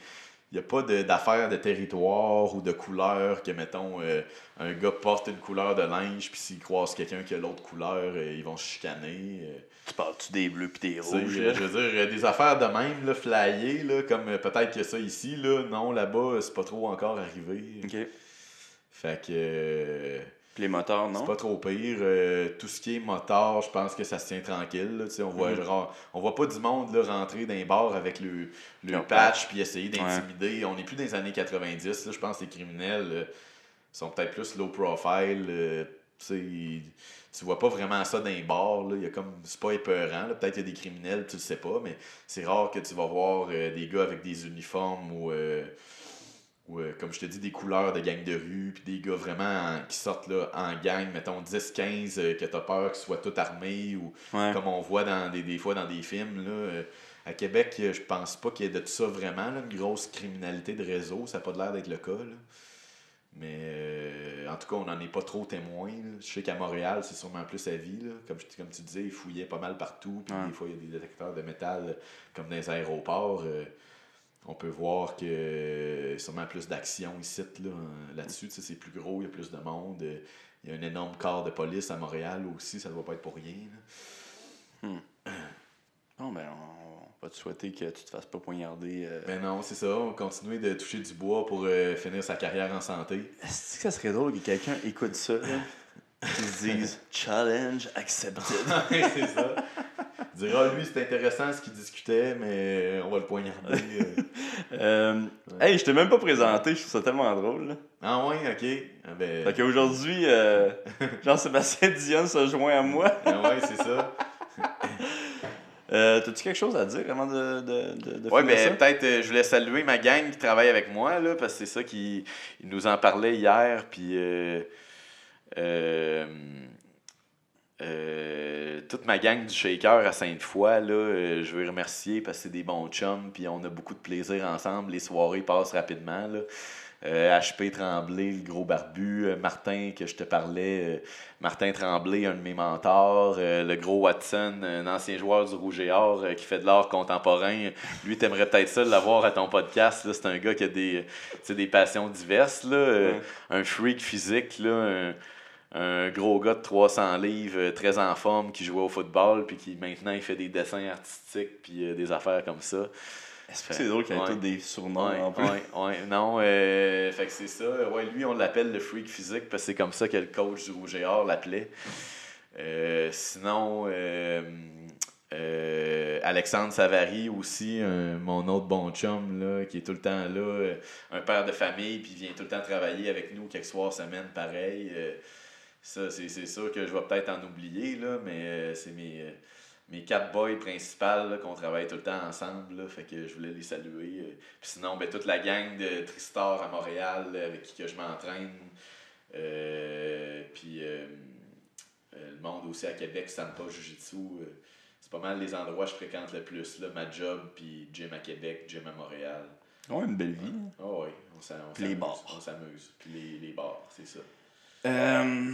Il n'y a pas de- d'affaire de, territoire ou de couleur que, mettons, euh, un gars porte une couleur de linge, puis s'il croise quelqu'un qui a l'autre couleur, euh, ils vont se chicaner. euh. Tu parles-tu des bleus pis des rouges? je veux dire, des affaires de même, là, flyées, là, comme peut-être que ça ici, là, non, là-bas, c'est pas trop encore arrivé. Ok. Fait que Pis les moteurs, non? c'est pas trop pire. Euh, tout ce qui est moteur, je pense que ça se tient tranquille. là, on, voit, Mhm. genre, on voit pas du monde là, rentrer dans les bars avec le, le patch puis essayer d'intimider. On n'est plus dans les années 90. là, je pense que les criminels euh, sont peut-être plus low profile. euh, tu vois pas vraiment ça dans les bars. Là. Il y a comme, c'est pas épeurant. Peut-être qu'il y a des criminels, tu le sais pas, mais c'est rare que tu vas voir des gars avec des uniformes ou, euh, ou euh, comme je te dis, des couleurs de gang de rue, puis des gars vraiment en- qui sortent là, en gang, mettons 10-15, euh, que t'as peur qu'ils soient tous armés ou Ouais. comme on voit dans des, des fois dans des films. Là, euh, à Québec, euh, je pense pas qu'il y ait de tout ça vraiment, là, une grosse criminalité de réseau. Ça n'a pas l'air d'être le cas. là. Mais euh, en tout cas, on n'en est pas trop témoin. là. Je sais qu'à Montréal, c'est sûrement plus à vie. là. Comme, je- comme tu disais, ils fouillaient pas mal partout. Puis Ouais. des fois, il y a des détecteurs de métal comme dans les aéroports. On peut voir que euh, sûrement plus d'action ici là, là-dessus. C'est plus gros, il y a plus de monde. Il y a un énorme corps de police à Montréal aussi, ça ne doit pas être pour rien. là. Bon, ben, on va te souhaiter que tu te fasses pas poignarder. euh. Ben non, c'est ça. On va continuer de toucher du bois pour euh, finir sa carrière en santé. Est-ce que ça serait drôle que quelqu'un écoute ça, là? Qu'ils se disent Challenge accepted? c'est ça. Il dira, lui, c'est intéressant ce qu'il discutait, mais on va le poignarder. euh. Euh, Hey, je t'ai même pas présenté, je trouve ça tellement drôle. là. Ah ouais, ok. Ah ben, Fait qu'aujourd'hui, euh, Jean-Sébastien Dion se joint à moi. ah ouais, c'est ça. Euh, T'as-tu quelque chose à dire avant de, de, de, de Ouais, ben peut-être euh, je voulais saluer ma gang qui travaille avec moi, là, parce que c'est ça qui nous en parlait hier, puis euh, euh, euh, toute ma gang du Shaker à Sainte-Foy, là, euh, je veux remercier parce que c'est des bons chums, puis on a beaucoup de plaisir ensemble. Les soirées passent rapidement. Là. Euh, HP Tremblay, le gros barbu, euh, Martin que je te parlais, euh, Martin Tremblay, un de mes mentors, euh, le gros Watson, un ancien joueur du Rouge et Or euh, qui fait de l'art contemporain. Lui, t'aimerais peut-être ça l'avoir à ton podcast. là. C'est un gars qui a des, des passions diverses. Là, euh, Ouais. Un freak physique, là, un, un gros gars de 300 livres, euh, très en forme, qui jouait au football, puis qui maintenant il fait des dessins artistiques, puis euh, des affaires comme ça. C'est drôle qu'il y ait Ouais. tous des surnoms Ouais, en plus? ouais, ouais. Non, euh, fait que c'est ça. Ouais, lui, on l'appelle le freak physique parce que c'est comme ça que le coach du Rouge et Or l'appelait. Euh, sinon, euh, Alexandre Savary aussi, un- mon autre bon chum, là, qui est tout le temps là, un père de famille, puis vient tout le temps travailler avec nous quelques soirs semaine, pareil. Ça, c'est sûr que je vais peut-être en oublier, là, mais euh, c'est mes, euh, mes quatre boys principales qu'on travaille tout le temps ensemble. Là, fait que je voulais les saluer. euh. Puis sinon, ben, toute la gang de Tristar à Montréal là, avec qui que je m'entraîne. Puis le monde aussi à Québec, Sampa Jiu-Jitsu. c'est pas mal les endroits que je fréquente le plus. Là, ma job, puis gym à Québec, gym à Montréal. Ouais, une belle vie. Oh oui, on s'am- on Puis les s'amuse. bars. On s'amuse. Puis les, les bars, c'est ça. Euh...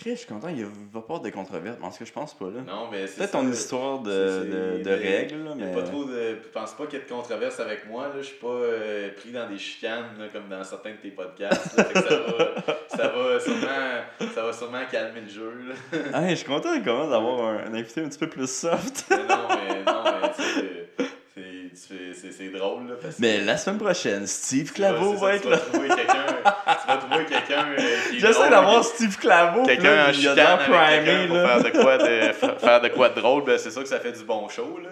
Chris, je suis content, il va pas avoir de controverse. En tout cas, je pense pas, là. Non, mais c'est Peut-être ton histoire de, de, règles, là, mais... pas trop de. Je pense pas qu'il y ait de controverse avec moi. Là. Je suis pas euh, pris dans des chicanes là, comme dans certains de tes podcasts. là. Fait que ça, va, ça, va sûrement, ça va sûrement calmer le jeu. Là. Ah, je suis content quand même d'avoir un, un invité un petit peu plus soft. Mais non, mais, non, mais c'est- drôle. Là, parce Mais la semaine prochaine, Steve Claveau va être tu là. tu vas trouver quelqu'un. euh, J'essaie d'avoir Steve Claveau, quelqu'un là, en chicane primé, pour là. faire de quoi de, fa- faire de quoi de drôle, ben c'est sûr que ça fait du bon show, là.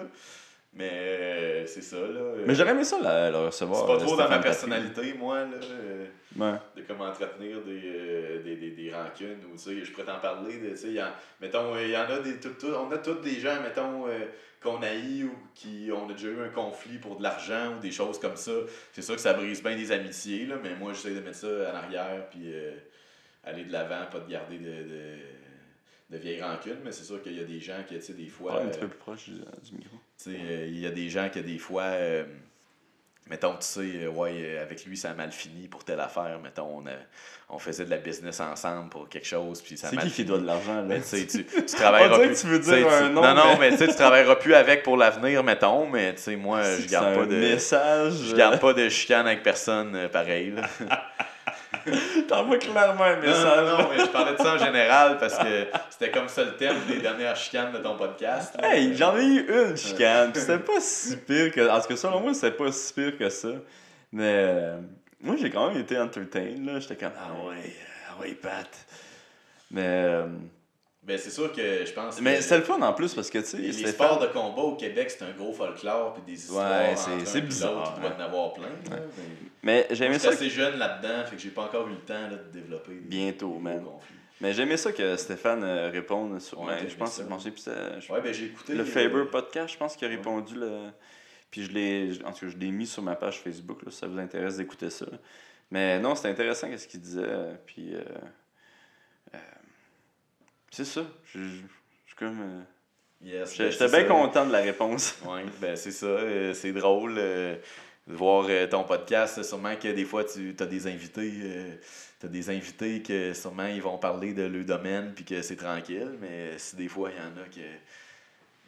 Mais euh, c'est ça, là. Mais j'aurais aimé ça, la, le recevoir. C'est pas euh, trop dans ma personnalité, moi, là. euh. Ouais. de comment entretenir des, euh, des, des, des rancunes ou tu sais, je pourrais t'en parler de, tu sais, il y en- mettons, euh, il y en a des, tout, tout- on a tous des gens, mettons, euh, qu'on haït ou qui, on a déjà eu un conflit pour de l'argent ou des choses comme ça. C'est sûr que ça brise bien des amitiés, là, mais moi, j'essaie de mettre ça en arrière puis euh, aller de l'avant, pas de garder de, de, de vieilles rancunes, mais c'est sûr qu'il y a des gens qui, tu sais, des fois... Ouais, un petit peu plus proche du, du micro. tu sais, il y a des gens qui, des fois, mettons, tu sais, euh, ouais, euh, avec lui, ça a mal fini pour telle affaire. Mettons, on, a- on faisait de la business ensemble pour quelque chose, puis ça a mal qui qui fini. doit de l'argent, là? Mais tu tu, tu travailleras On plus. que tu veux tu sais, dire un tu- nom, Non, non, mais- mais tu sais, tu travailleras plus avec pour l'avenir, mettons, mais tu sais, moi, je garde pas de. message. Je garde pas de chicane avec personne euh, pareil. Là. T'envoies clairement un message. non, non, mais je parlais de ça en général parce que c'était comme ça le thème des dernières chicanes de ton podcast. Hey, j'en ai eu une chicane, pis c'était pas si pire que. En tout cas, selon moi, c'était pas si pire que ça. Mais euh, moi, j'ai quand même été entertained, là. J'étais comme, ah ouais, ah ouais, Pat. Mais, euh, Ben, c'est sûr que je pense mais que c'était le fun en plus parce que, tu sais, les, sports de combat au Québec, c'est un gros folklore puis des histoires. Ouais, c'est- c'est bizarre, dois hein. en avoir plein. là, mais- j'aimais ça. assez jeune là-dedans, fait que j'ai pas encore eu le temps là, de développer. Bientôt, man. conflits. Mais j'aimais ça que Stéphane euh, réponde sur. Ouais, ben, je pense je plus, c'était- je- Ouais, ben j'ai écouté. Le euh, Faber podcast, je pense qu'il a répondu. Le... Puis je l'ai. En tout cas, je l'ai mis sur ma page Facebook, là, si ça vous intéresse d'écouter ça. Mais non, c'était intéressant ce qu'il disait. Puis. euh, euh, c'est ça. Je suis comme. euh, yes, J'étais ben, j'étais bien content de la réponse. Oui, ben c'est ça. euh, c'est drôle euh, de voir ton podcast. Sûrement que des fois, tu as des invités. tu as des invités que sûrement ils vont parler de leur domaine puis que c'est tranquille. Mais si des fois, il y en a que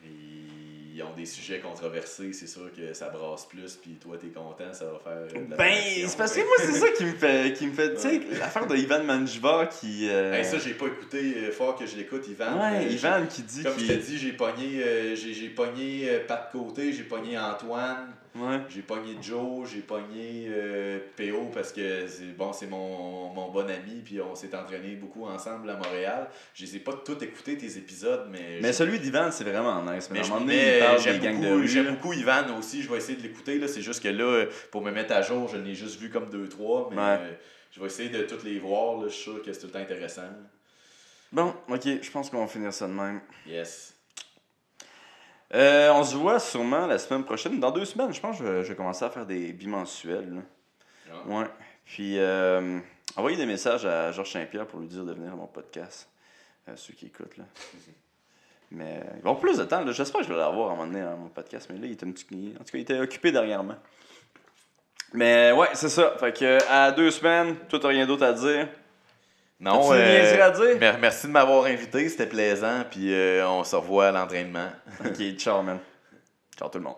ils ont des sujets controversés, c'est sûr que ça brasse plus. Puis toi, t'es content, ça va faire. de la Ben, c'est parce que moi, c'est ça qui me fait. Qui me fait tu sais, l'affaire de Ivan Manjiva qui. euh, Hey, ça, j'ai pas écouté. euh, fort que je l'écoute, Yvan. ouais, Euh, Ivan qui dit Comme je t'ai dit, j'ai pogné, euh, j'ai, j'ai pogné euh, Pat Côté, j'ai pogné Antoine, Ouais. j'ai pogné Joe, j'ai pogné euh, PO parce que c'est bon, c'est mon, mon bon ami, puis on s'est entraîné beaucoup ensemble à Montréal. Je les ai pas tous écoutés tes épisodes, mais. Mais celui d'Ivan, c'est vraiment nice. Mais, j'aime beaucoup, j'aime Ivan aussi, je vais essayer de l'écouter. C'est juste que là, pour me mettre à jour, je n'ai juste vu comme deux, trois, mais Ouais. euh, je vais essayer de toutes les voir. Là. Je suis sûr que c'est tout le temps intéressant. Bon, ok, je pense qu'on va finir ça de même. Yes. Euh, on se voit sûrement la semaine prochaine. Dans deux semaines, je pense que je vais, je vais commencer à faire des bimensuels. là. Ah. Ouais. Puis, euh, envoyez des messages à Georges Saint-Pierre pour lui dire de venir à mon podcast. Euh, ceux qui écoutent, là. Mais euh, il va avoir plus de temps. J'espère que je vais l'avoir à un moment donné à mon podcast. Mais là, il était un petit... En tout cas, il était occupé dernièrement. Mais ouais, c'est ça. Fait que à deux semaines, toi, t'as rien d'autre à dire. Non, à dire? mer- merci de m'avoir invité, c'était plaisant, puis euh, on se revoit à l'entraînement. Ok, ciao, man. Ciao tout le monde.